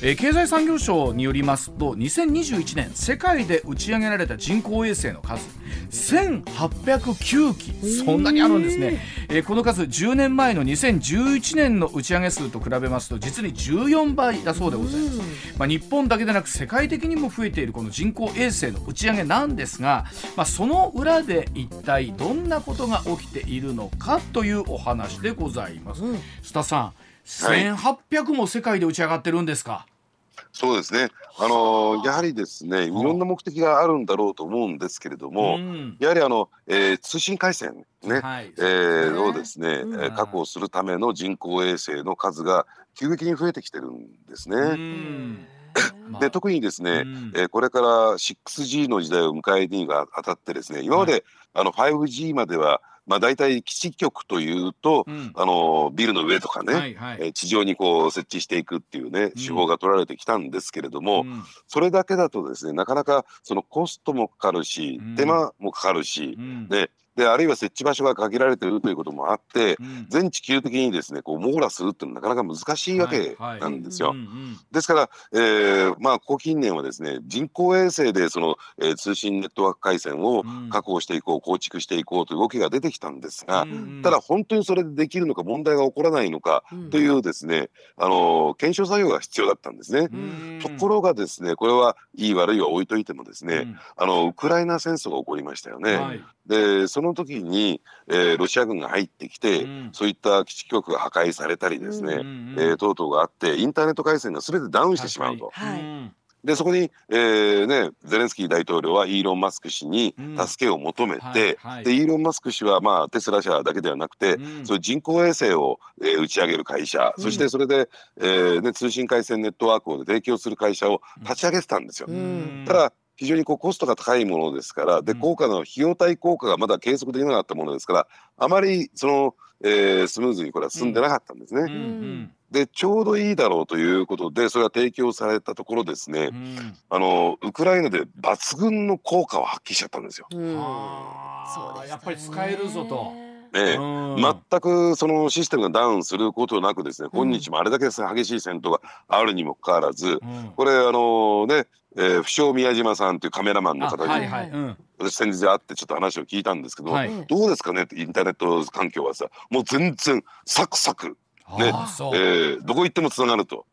え経済産業省によりますと2021年世界で打ち上げられた人工衛星の数1809機。そんなにあるんですね、えこの数10年前の2011年の打ち上げ数と比べますと実に14倍だそうでございます、まあ、日本だけでなく世界的にも増えているこの人工衛星の打ち上げなんですが、まあ、その裏で一体どんなことが起きているのかというお話でございます、うん、須田さん1800も世界で打ち上がってるんですか、そうですね、あのやはりですねいろんな目的があるんだろうと思うんですけれども、うん、やはりあの、えー、通信回線ね、はい、えー、をですね、うん、確保するための人工衛星の数が急激に増えてきてるんですね。うん。で特にですね、うん、えー、これから 6G の時代を迎えにが当たってですね今まで、はい、あの 5G まではまあ、大体基地局というと、うん、あのビルの上とかね、はいはい、え地上にこう設置していくっていうね手法が取られてきたんですけれども、うん、それだけだとですねなかなかそのコストもかかるし、手間もかかるし、ねであるいは設置場所が限られているということもあって、うん。全地球的にですねこう網羅するっていうのはなかなか難しいわけなんですよ。うんうんですから、えーまあ、ここ近年はですね人工衛星でその、えー通信ネットワーク回線をうん。確保していこう構築していこうという動きが出てきたんですが、うんただ本当にそれでできるのか問題が起こらないのかうん。というですね、あのー検証作業が必要だったんですね。うんところがですねこれはいい悪いは置いといてもですね、うん。あのウクライナ戦争が起こりましたよね。はい。でその時に、えーロシア軍が入ってきて、うん。そういった基地局が破壊されたりですね、うんうんえー等々があってインターネット回線が全てダウンしてしまうと。はい。うんでそこに、えーね、ゼレンスキー大統領はイーロン・マスク氏にうん。助けを求めて、はい。はい。でイーロン・マスク氏は、まあ、テスラ社だけではなくて、うん。そ人工衛星を、えー打ち上げる会社、そしてそれで、えーね、通信回線ネットワークを提供する会社を立ち上げてたんですよ。うん。ただ非常にこうコストが高いものですからでうん。効果の費用対効果がまだ計測できなかったものですからあまりその、えースムーズにこれは進んでなかったんですね。うんうん。でちょうどいいだろうということでそれが提供されたところですね、うん。あのウクライナで抜群の効果を発揮しちゃったんですよ。うん。あーそうやっぱり使えるぞと。ねうん。全くそのシステムがダウンすることなくですね、今日もあれだけ激しい戦闘があるにもかかわらず、うん。これあのね、えー不詳宮島さんというカメラマンのあ方に、はいはい。うん。私先日会ってちょっと話を聞いたんですけど、はい。どうですかねってインターネット環境はさもう全然サクサク、ね。えーどこ行ってもつながると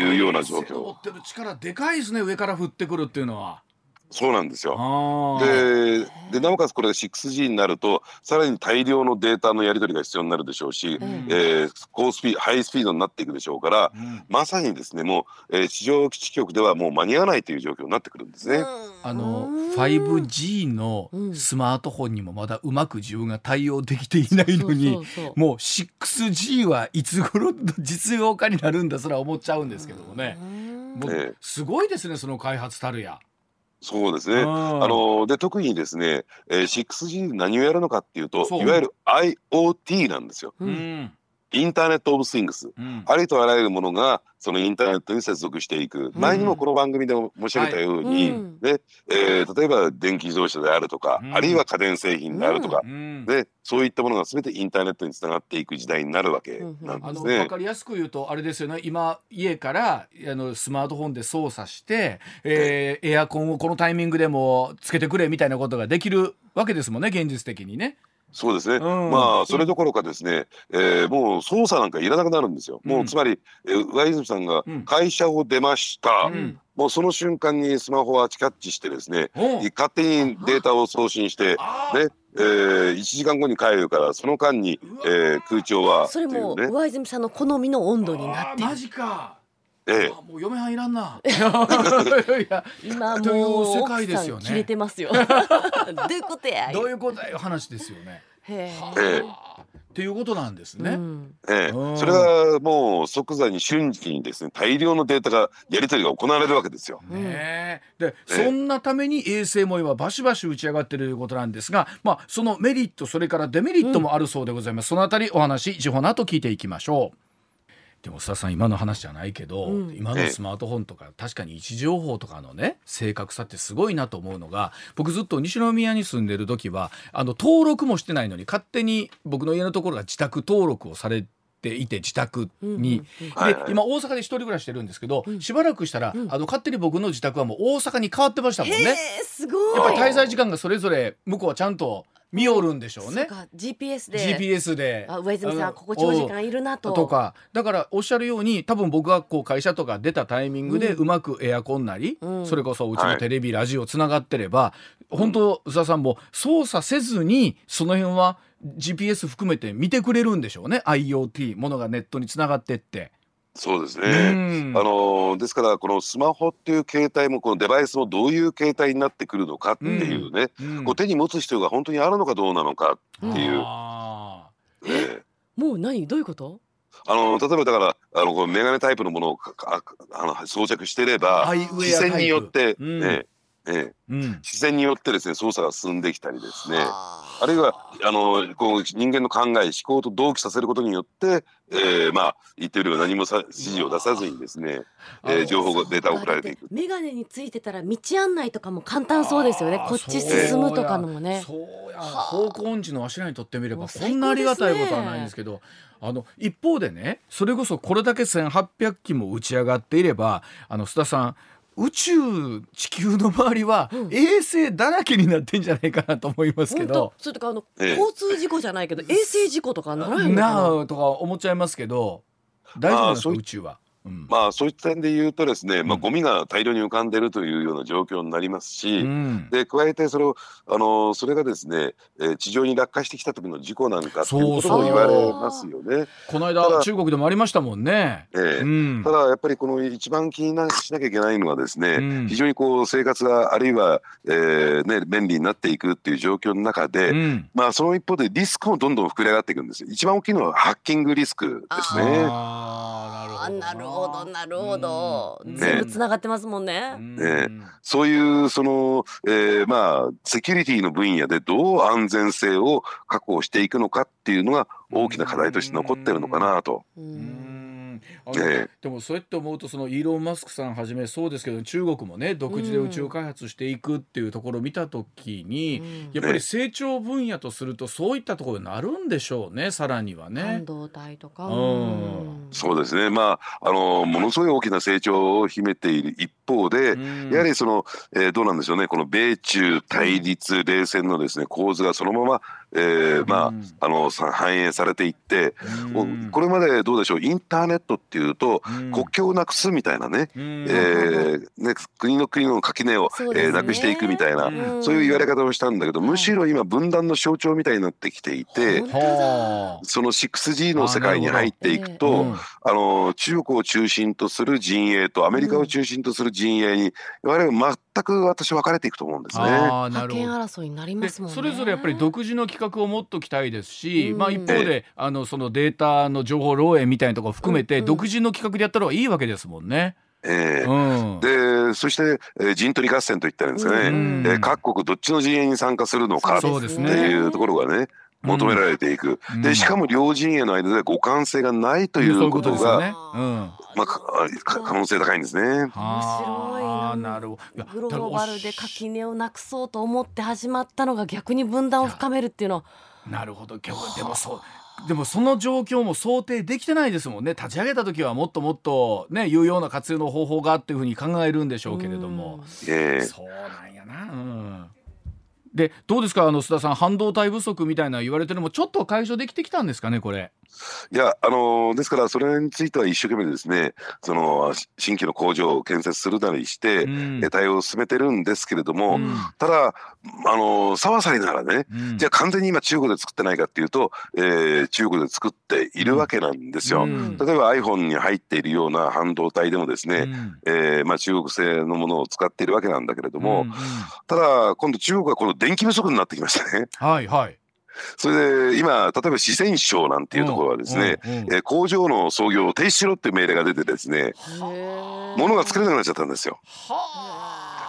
いうような状衛星の持況ってる力でかいですね上から降ってくるっていうのは。そうなんですよ。ででなおかつこれが 6G になるとさらに大量のデータのやり取りが必要になるでしょうし、うん。えー高スピードハイスピードになっていくでしょうからうん。まさにですねもう、えー地上基地局ではもう間に合わないという状況になってくるんですね。あのうん。5G のうん。スマートフォンにもまだうまく自分が対応できていないのにそうそうそうもう 6G はいつ頃の実用化になるんだそれは思っちゃうんですけどもね。うん。もうええ。すごいですねその開発たるや。そうですね。ああので特にですね、えー 6G で何をやるのかっていうといわゆる IoT なんですよ。ううんんインターネット・オブ・スイングス。うん。ありとあらゆるものがそのインターネットに接続していく、前にもこの番組でも申し上げたように、はい。うんねえー例えば電気自動車であるとか、うん。あるいは家電製品であるとか、うん。でそういったものが全てインターネットにつながっていく時代になるわけなんあのですね。分かりやすく言うとあれですよね。今家からあのスマートフォンで操作して、えーエアコンをこのタイミングでもつけてくれみたいなことができるわけですもんね現実的にね。そうですね、うん。まあそれどころかですね、えーもう操作なんかいらなくなるんですよ。もうつまり、えー上泉さんがうん。会社を出ました、うん。もうその瞬間にスマホはキャッチしてですね、勝手にデータを送信して、ねえー、1時間後に帰るからその間にえー空調はそれも上泉さんの好みの温度になってる。マジか。ええ。あもう嫁はんいらんな。いや今というもう世界ですよねん切れてますよ。どういうことや。どういうこという話ですよね。へはえっていうことなんですね。うん。ええ。うん。それがもう即座に瞬時にですね大量のデータがやり取りが行われるわけですよ。うん。ねえでええ。そんなために衛星も今バシバシ打ち上がってるということなんですが、まあ、そのメリットそれからデメリットもあるそうでございます、そのあたりお話時報の後聞いていきましょう。でも須田さん今の話じゃないけど、うん。今のスマートフォンとか確かに位置情報とかのね正確さってすごいなと思うのが僕ずっと西宮に住んでる時はあの登録もしてないのに勝手に僕の家のところが自宅登録をされていて自宅に。うんはいはいで今大阪で一人暮らししてるんですけど、うんしばらくしたら、うんあの勝手に僕の自宅はもう大阪に変わってましたもんへね。すごいやっぱり滞在時間がそれぞれ向こうはちゃんと見よるんでしょうね。そう GPS で GPS であ上泉さんここ長時間いるなととかだからおっしゃるように多分僕がこう会社とか出たタイミングでうまくエアコンなり、うんそれこそうちのテレビ、ラジオつながってれば本当宇佐さんも操作せずにその辺は GPS 含めて見てくれるんでしょうね。IoT ものがネットにつながってって。そうですうね。ん。あのですからこのスマホっていう携帯もこのデバイスもどういう携帯になってくるのかっていうね、うん。こう手に持つ必要が本当にあるのかどうなのかっていう、あええもう何？どういうこと？あの例えばだからあのこうメガネタイプのものをかかあの装着してれーば視線によって、うんええ。ええうん。視線によってですね操作が進んできたりですね。はあ。るいはあのこう人間の考え思考と同期させることによって、えー、まあ言ってるよう何もさ指示を出さずにですね、えー、情報がデータを送られていく。眼鏡についてたら道案内とかも簡単そうですよね。こっち進むとかのもね。そうや。方向音痴のわしらにとってみればこんなありがたいことはないんですけどあの一方でねそれこそこれだけ1800機も打ち上がっていればあの須田さん宇宙地球の周りは衛星だらけになってんじゃないかなと思いますけど、それとかあの、交通事故じゃないけど衛星事故とかならないのかな？とか思っちゃいますけど大丈夫ですか？宇宙は。まあそういった点で言うとですね、まあ、ゴミが大量に浮かんでるというような状況になりますし、うん、で加えてそれをあのそれがですね、えー、地上に落下してきた時の事故なんかということも言われますよね。この間中国でもありましたもんね。えー、うん、ただやっぱりこの一番気になしなきゃいけないのはですね、うん、非常にこう生活があるいは、えーね、便利になっていくっていう状況の中で、まあその一方でリスクもどんどん膨れ上がっていくんです一番大きいのはハッキングリスクですね。なるほど。なるほど、全部つながってますもんね。ね。そういうその、えー、まあセキュリティの分野でどう安全性を確保していくのかっていうのが大きな課題として残ってるのかなと。ね、でもそうやって思うとそのイーロン・マスクさんはじめそうですけど中国もね独自で宇宙開発していくっていうところを見た時に、うん、やっぱり成長分野とするとそういったところになるんでしょうねさらにはね。半導体とか、うん、そうですね。まああのものすごい大きな成長を秘めている一方で、うん、やはりその、えー、どうなんでしょうね。この米中対立冷戦のですね構図がそのままえー、まあ、あの反映されていって、これまでどうでしょう？インターネットっていうと、国境をなくすみたいなね,、えー、ね国の国の垣根を、ね。えー、なくしていくみたいな、そういう言われ方をしたんだけどむしろ今分断の象徴みたいになってきていて、その 6G の世界に入っていくとあの中国を中心とする陣営とアメリカを中心とする陣営に我々全く私分かれていくと思うんですね。覇権争いになりますもんね。それぞれやっぱり独自の企画を持っときたいですし、まあ一方で、あのそのデータの情報漏洩みたいなところを含めて、独自の企画でやったらいいわけですもんね。えー、うん、でそして、えー、陣取り合戦といったんですかね、うん、えー、各国どっちの陣営に参加するのかっていうところがね求められていく、うん、でしかも両陣営の間で互換性がないということが、ね。うん、まあ、可能性高いんですね。面白いな。るほどグローバルで垣根をなくそうと思って始まったのが逆に分断を深めるっていうのなるほど。でもそう。でもその状況も想定できてないですもんね。立ち上げた時はもっともっとね有用な活用の方法がっていうふうに考えるんでしょうけれども、えー、そうなんやな、うん、でどうですかあの須田さん半導体不足みたいな言われてるのもちょっと解消できてきたんですかねこれ。いやあのですからそれについては一生懸命ですねその新規の工場を建設するなりして、うん、対応を進めてるんですけれども、うん、ただあの沢さりならね、うん、じゃあ完全に今中国で作ってないかっていうと、えー、中国で作っているわけなんですよ。例えば iPhone に入っているような半導体でもですね、うん、えー、まあ、中国製のものを使っているわけなんだけれども、ただ今度中国はこの電気不足になってきましたね。はいはいそれで今例えば四川省なんていうところはですね、うんうん、え工場の操業を停止しろっていう命令が出てですね物が作れなくなっちゃったんですよ。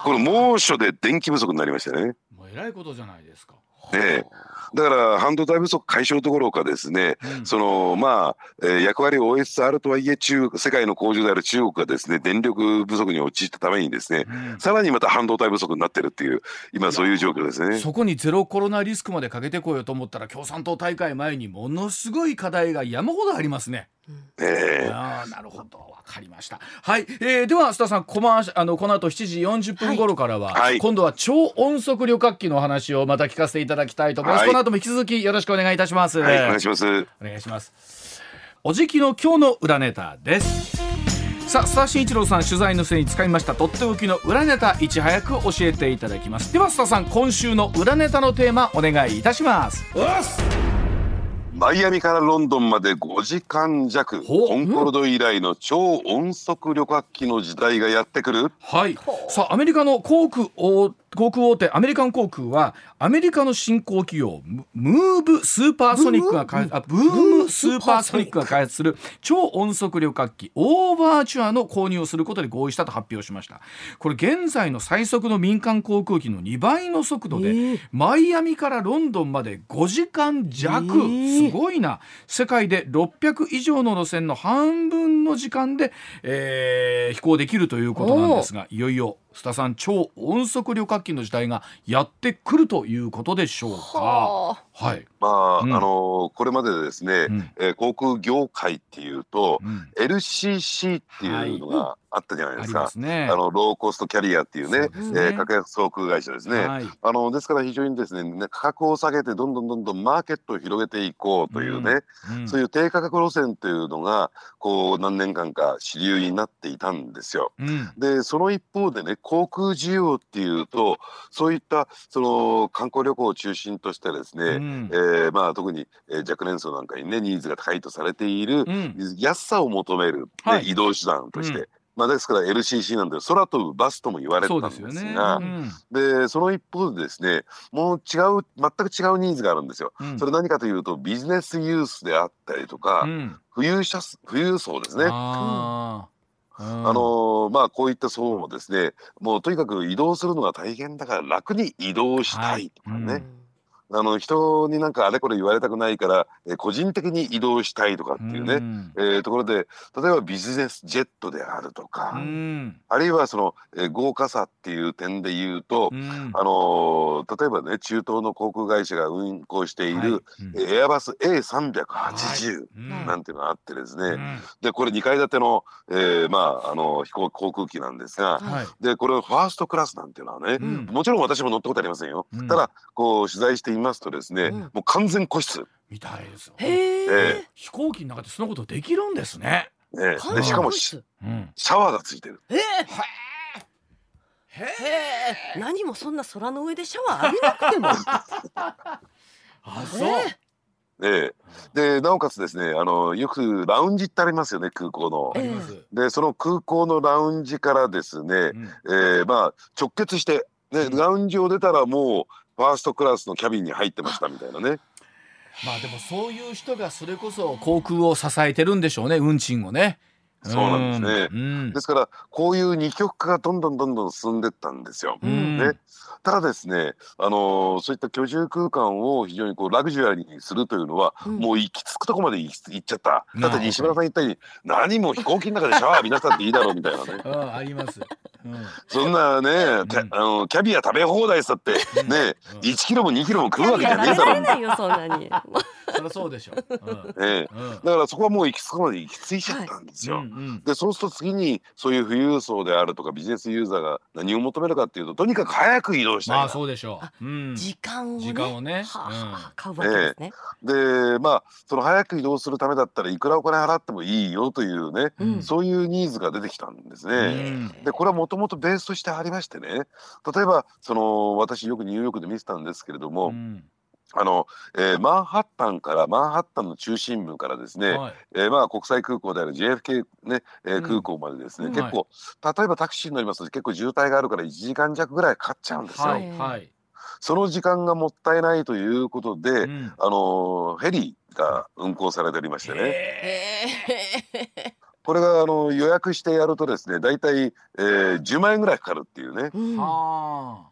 この猛暑で電気不足になりましたね。もうえらいことじゃないですか。ええだから半導体不足解消どころかですね、うん、そのまあ、えー、役割を終えつつあるとはいえ中世界の工場である中国がですね電力不足に陥ったためにですね、うん、さらにまた半導体不足になってるっていう今そういう状況ですね。そこにゼロコロナリスクまでかけてこようと思ったら共産党大会前にものすごい課題が山ほどありますね。えー、あなるほど。わかりました。はい、えー、では須田さんコマあのこの後7時40分頃からは、はい、今度は超音速旅客機の話をまた聞かせていただきたいと思います、はい、この後も引き続きよろしくお願いいたします、はい、お願いします。お願いします。おじきの今日の裏ネタです。さあ須田慎一郎さん取材の末に使いましたとっておきの裏ネタいち早く教えていただきます。では須田さん今週の裏ネタのテーマお願いいたします。マイアミからロンドンまで5時間弱コンコルド以来の超音速旅客機の時代がやってくる。はい。さあアメリカの航空大航空大手アメリカン航空はアメリカの新興企業ムムーブスーパーソニックが開発あブームスーパーソニックが開発する超音速旅客機オーバーチュアの購入をすることで合意したと発表しました。これ現在の最速の民間航空機の2倍の速度で、えー。マイアミからロンドンまで5時間弱、ー。すごいな。世界で600以上の路線の半分の時間で、えー飛行できるということなんですがいよいよ須田さん超音速旅客機の時代がやってくるということでしょうか。ははい、まあ、うん。あのこれまでですね、うん。えー航空業界っていうと、うん。LCC っていうのがあったじゃないですか。ますね。あのローコストキャリアっていうねそうね。えー格安航空会社ですね。はい。あのですから非常にですねね価格を下げてどんどんどんどんマーケットを広げていこうというね、うん。そういう低価格路線というのがこう何年間か主流になっていたんですよ。うん。でその一方でね航空需要っていうとそういったその観光旅行を中心としてですね、うんえーまあ、特に、えー若年層なんかにねニーズが高いとされている、うん。安さを求める、ねはい。移動手段として、うん。まあ、ですから LCC なんで空飛ぶバスとも言われてたんですよね。ですがうん。でその一方でですねもう違う全く違うニーズがあるんですよ。うん。それ何かというとビジネスユースであったりとか、うん。富裕者富裕層ですね。あのーまあこういった層もですねもうとにかく移動するのが大変だから楽に移動したいとかね、はいあの人になんかあれこれ言われたくないから、えー個人的に移動したいとかっていうね、ん。えーところで例えばビジネスジェットであるとか、うん。あるいはその、えー豪華さっていう点で言うと、うん。あのー例えばね中東の航空会社が運航している、はい。エアバス A380 うん。なんていうのがあってですね、うん。でこれ2階建ての、えーまああの飛行航空機なんですが、はい。でこれファーストクラスなんていうのはね、うん。もちろん私も乗ったことありませんよ、うん。ただこう取材していますとですね、うんもう完全個室、みたいですよ。へええ。飛行機の中でそのことできるんですね。ね、完でしかもし全個室うんシャワーがついてるえへへえ。何もそんな空の上でシャワー浴びなくても。あそう。えええでなおかつですねあのよくラウンジってありますよね空港のあ。ります。でその空港のラウンジからですね、うんえーまあ直結して、ねうんラウンジを出たらもうファーストクラスのキャビンに入ってましたみたいなね。まあでもそういう人がそれこそ航空を支えてるんでしょうね運賃をね。そうなんですねうんですからこういう二極化がどんどんどんどん進んでったんですよ。うんねただですね、あのーそういった居住空間を非常にこうラグジュアリーにするというのは、うんもう行き着くとこまで行っちゃった。だって西村さん言ったように何も飛行機の中でシャワー浴びなさっていいだろうみたいなね。うんあります。うん。そんなね、キャあのキャビア食べ放題さってね、うん。1キロも2キロも食うわけじゃねえだろそりゃそうでしょ。うん。うん。だからそこはもう行き着くまで行き着いちゃったんですよ。うんうん。でそうすると次にそういう富裕層であるとかビジネスユーザーが何を求めるかっていうととにかく早く移動したいなまあそうでしょう。うん。時間をね。時間をね。はあうん。はあ買うわけですね。でまあその早く移動するためだったらいくらお金払ってもいいよというね、うん。そういうニーズが出てきたんですね。うん。でこれはもともとベースとしてありましてね。例えばその私よくニューヨークで見てたんですけれども、うんあのえーマンハッタンからマンハッタンの中心部からですね、はい。えーまあ国際空港である JFK、ねえーうん。空港までですね、うん結構、例えばタクシーに乗りますと結構渋滞があるから1時間弱ぐらいかかっちゃうんですよ。はいはい。その時間がもったいないということで、うん。あのーフェリーが運航されておりましてね、へええ。これがあの予約してやるとですね大体、えー10万円ぐらいかかるっていうね。うん。ーは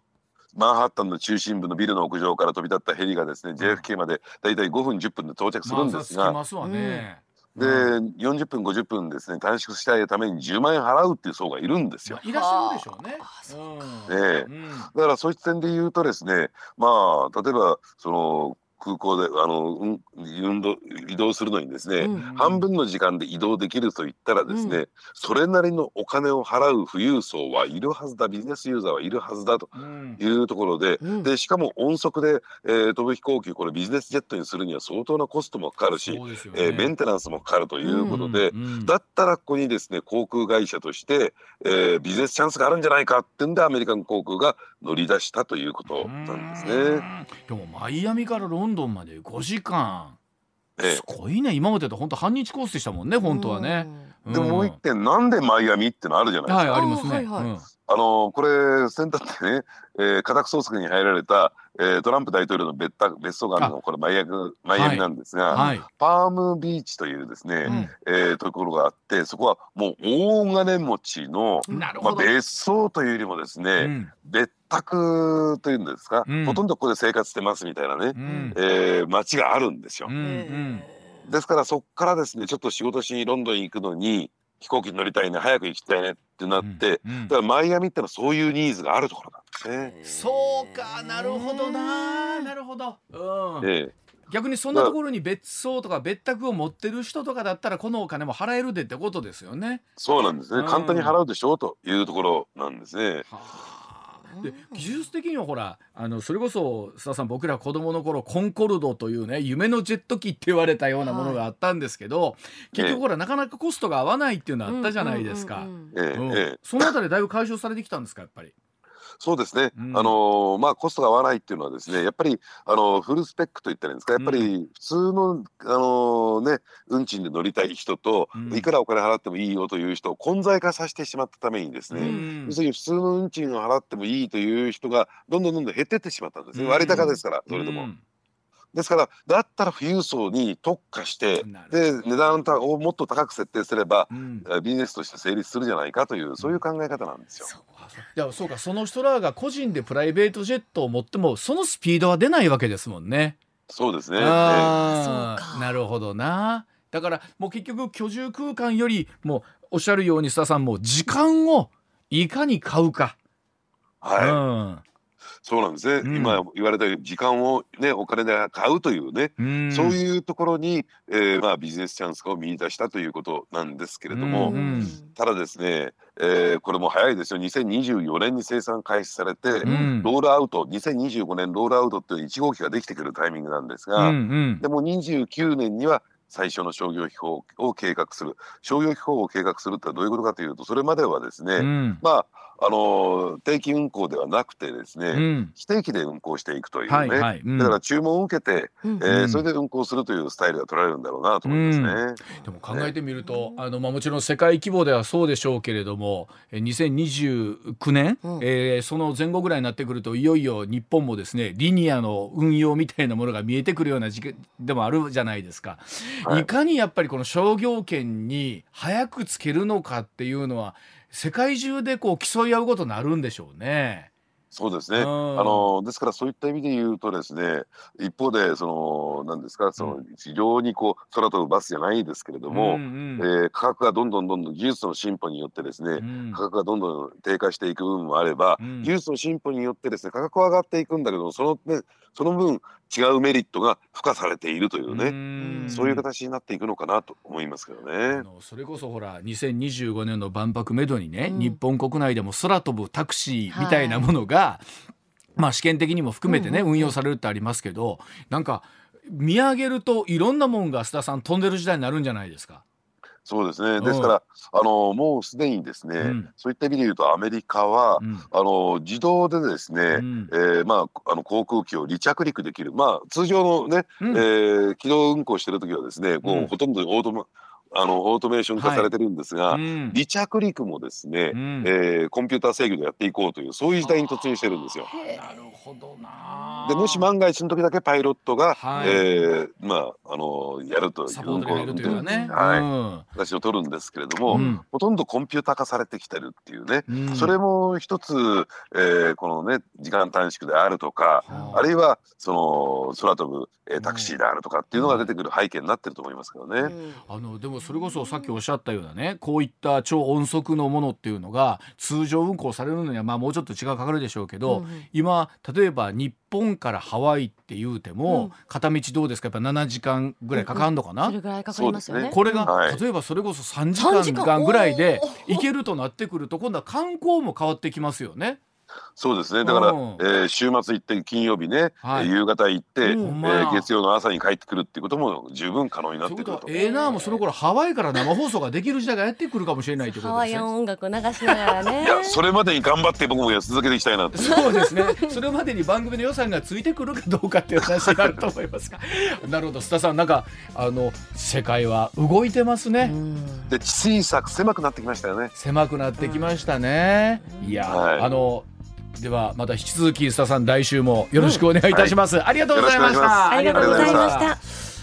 マンハッタンの中心部のビルの屋上から飛び立ったヘリがですね JFK まで大体5分10分で到着あ。するんですが、まあね。でうん40分50分ですね短縮したいために10万円払うっていう層がいるんですよま。あいらっしゃるでしょうねあ。そうんええうんだからそういった点で言うとですねまあ例えばその空港であの、うん、運動移動するのにですね、うん。半分の時間で移動できると言ったらですね、うそれなりのお金を払う富裕層はいるはずだビジネスユーザーはいるはずだとうん。いうところで,、うん。でしかも音速で、えー飛ぶ飛行機これビジネスジェットにするには相当なコストもかかるし、ね。えーメンテナンスもかかるということで、うんうん。だったらここにですね航空会社として、えービジネスチャンスがあるんじゃないかってんでアメリカン航空が乗り出したということなんですうん。ね。でもマイアミからロンドンまで5時間。ええ。すごいね。今までと本当半日コースでしたもんね本当はね。でももう一点なんでマイアミってのあるじゃないですか。はいありますね。あーはいはい。うん。あのこれ先だってね、えー、家宅捜索に入られた、えー、トランプ大統領の別別荘があるのこれマイアミマイアミなんですが、はいはい、パームビーチというですね、うん、えー、ところがあってそこはもう大金持ちの、まあ、別荘というよりもですね、うん、別宅というんですか、うん、ほとんどここで生活してますみたいなね、うん、えー、町があるんですよ。うん。うん。ですからそこからですねちょっと仕事しにロンドンに行くのに飛行機に乗りたいね早く行きたいねってなって、うん。うん、だからマイアミってのはそういうニーズがあるところなんですね。そうか。なるほどななるほど。うん、ええ。逆にそんなところに別荘とか別宅を持ってる人とかだったらこのお金も払えるでってことですよね。そうなんですね。簡単に払うでしょうというところなんですね。はあで技術的にはほらあのそれこそ須田さん僕ら子供の頃コンコルドというね夢のジェット機って言われたようなものがあったんですけど、はい、結局ほらなかなかコストが合わないっていうのはあったじゃないですか。そのあたりだいぶ解消されてきたんですかやっぱり？そうですね、うん、あのまあ、コストが合わないっていうのはですねやっぱりあのフルスペックといったらいいん。ですかやっぱり普通のあの、ね、運賃で乗りたい人と、うん、いくらお金払ってもいいよという人を混在化させてしまったためにですね、うん、要するに普通の運賃を払ってもいいという人がどんどんどんどん減ってってしまったんですね。割高ですからそれでも。ですからだったら富裕層に特化してで値段をもっと高く設定すれば、うん、ビジネスとして成立するじゃないかというそういう考え方なんですよ。いやそうかその人らが個人でプライベートジェットを持ってもそのスピードは出ないわけですもんね。そうですね。あなるほどな。だからもう結局居住空間よりもおっしゃるように須田さんも時間をいかに買うか。はい、うん、そうなんですね、うん、今言われたように時間を、ね、お金で買うというね、うん、そういうところに、えーまあ、ビジネスチャンスを見出したということなんですけれども、うん、ただですね、えー、これも早いですよ。2024年に生産開始されて、ロールアウト2025年ロールアウトっていう1号機ができてくるタイミングなんですが、うんうん、でも29年には最初の商業飛行を計画する。商業飛行を計画するってどういうことかというとそれまではですね、うん、まああの定期運行ではなくてですね、うん、非定期で運行していくというね、はいはいうん、だから注文を受けて、うん、えー、それで運行するというスタイルが取られるんだろうなと思いますね。でも考えてみると、あのまあ、もちろん世界規模ではそうでしょうけれども2029年、うん、えー、その前後ぐらいになってくるといよいよ日本もですねリニアの運用みたいなものが見えてくるような時期でもあるじゃないですか。はい、いかにやっぱりこの商業権に早くつけるのかっていうのは世界中でこう競い合うことになるんでしょうね。そうですね、あのですからそういった意味で言うとですね一方でその何ですかその非常にこう空飛ぶバスじゃないですけれども、うんうん、えー、価格がどんどんどんどん技術の進歩によってですね、うん、価格がどんどん低下していく部分もあれば、うん、技術の進歩によってですね価格は上がっていくんだけどその,、ね、その分違うメリットが付加されているというね。うそういう形になっていくのかなと思いますけどね。それこそほら2025年の万博めどにね、うん、日本国内でも空飛ぶタクシーみたいなものが、はい、まあ試験的にも含めてね、運用されるってありますけどなんか見上げるといろんなもんが須田さん飛んでる時代になるんじゃないですか？そうですね。ですから、あのもうすでにですね、うん、そういった意味で言うとアメリカは、うん、あの自動でですね、うん、えー、まああの航空機を離着陸できる、まあ通常のね、うん、えー、機動運行してる時はですね、もうほとんどオートマあのオートメーション化されてるんですが、はいうん、離着陸もですね、うん、えー、コンピューター制御でやっていこうというそういう時代に突入してるんですよ。なるほどな。でもし万が一の時だけパイロットが、はい、えー、まああのやるという運行運転、ね、はい、うん、形を取るんですけれども、うん、ほとんどコンピューター化されてきてるっていうね、うん、それも一つ、えー、このね時間短縮であるとか、あるいはその空飛ぶ、えー、タクシーであるとかっていうのが出てくる背景になってると思いますけどね。あのでもそれこそさっきおっしゃったようなねこういった超音速のものっていうのが通常運行されるのにはまあもうちょっと時間かかるでしょうけど、うん、今例えば日本からハワイって言うても、うん、片道どうですか？やっぱ7時間ぐらいかかるのかな、うんうん、それぐらいかかりますよね。これが、はい、例えばそれこそ3時間ぐらいで 行けるとなってくると今度は観光も変わってきますよね。そうですねだから、うんえー週末行って金曜日ね、はいえー夕方行って、うんえー月曜の朝に帰ってくるっていうことも十分可能になってくると。はええなもうその頃ハワイから生放送ができる時代がやってくるかもしれないというこハワイとですね。アン音楽を流しながらね いやそれまでに頑張って僕も続けていきたいなって。そうですね。それまでに番組の予算がついてくるかどうかっていう話になると思いますが。なるほど、須田さん、なんか、あの、世界は動いてますね。うんで小さく狭くなってきましたよね。狭くなってきましたね。いや、はいあの。では、また引き続き、須田さん、来週もよろしくお願いいたします。ありがとうございましよろしくお願いします。た。ありがとうございました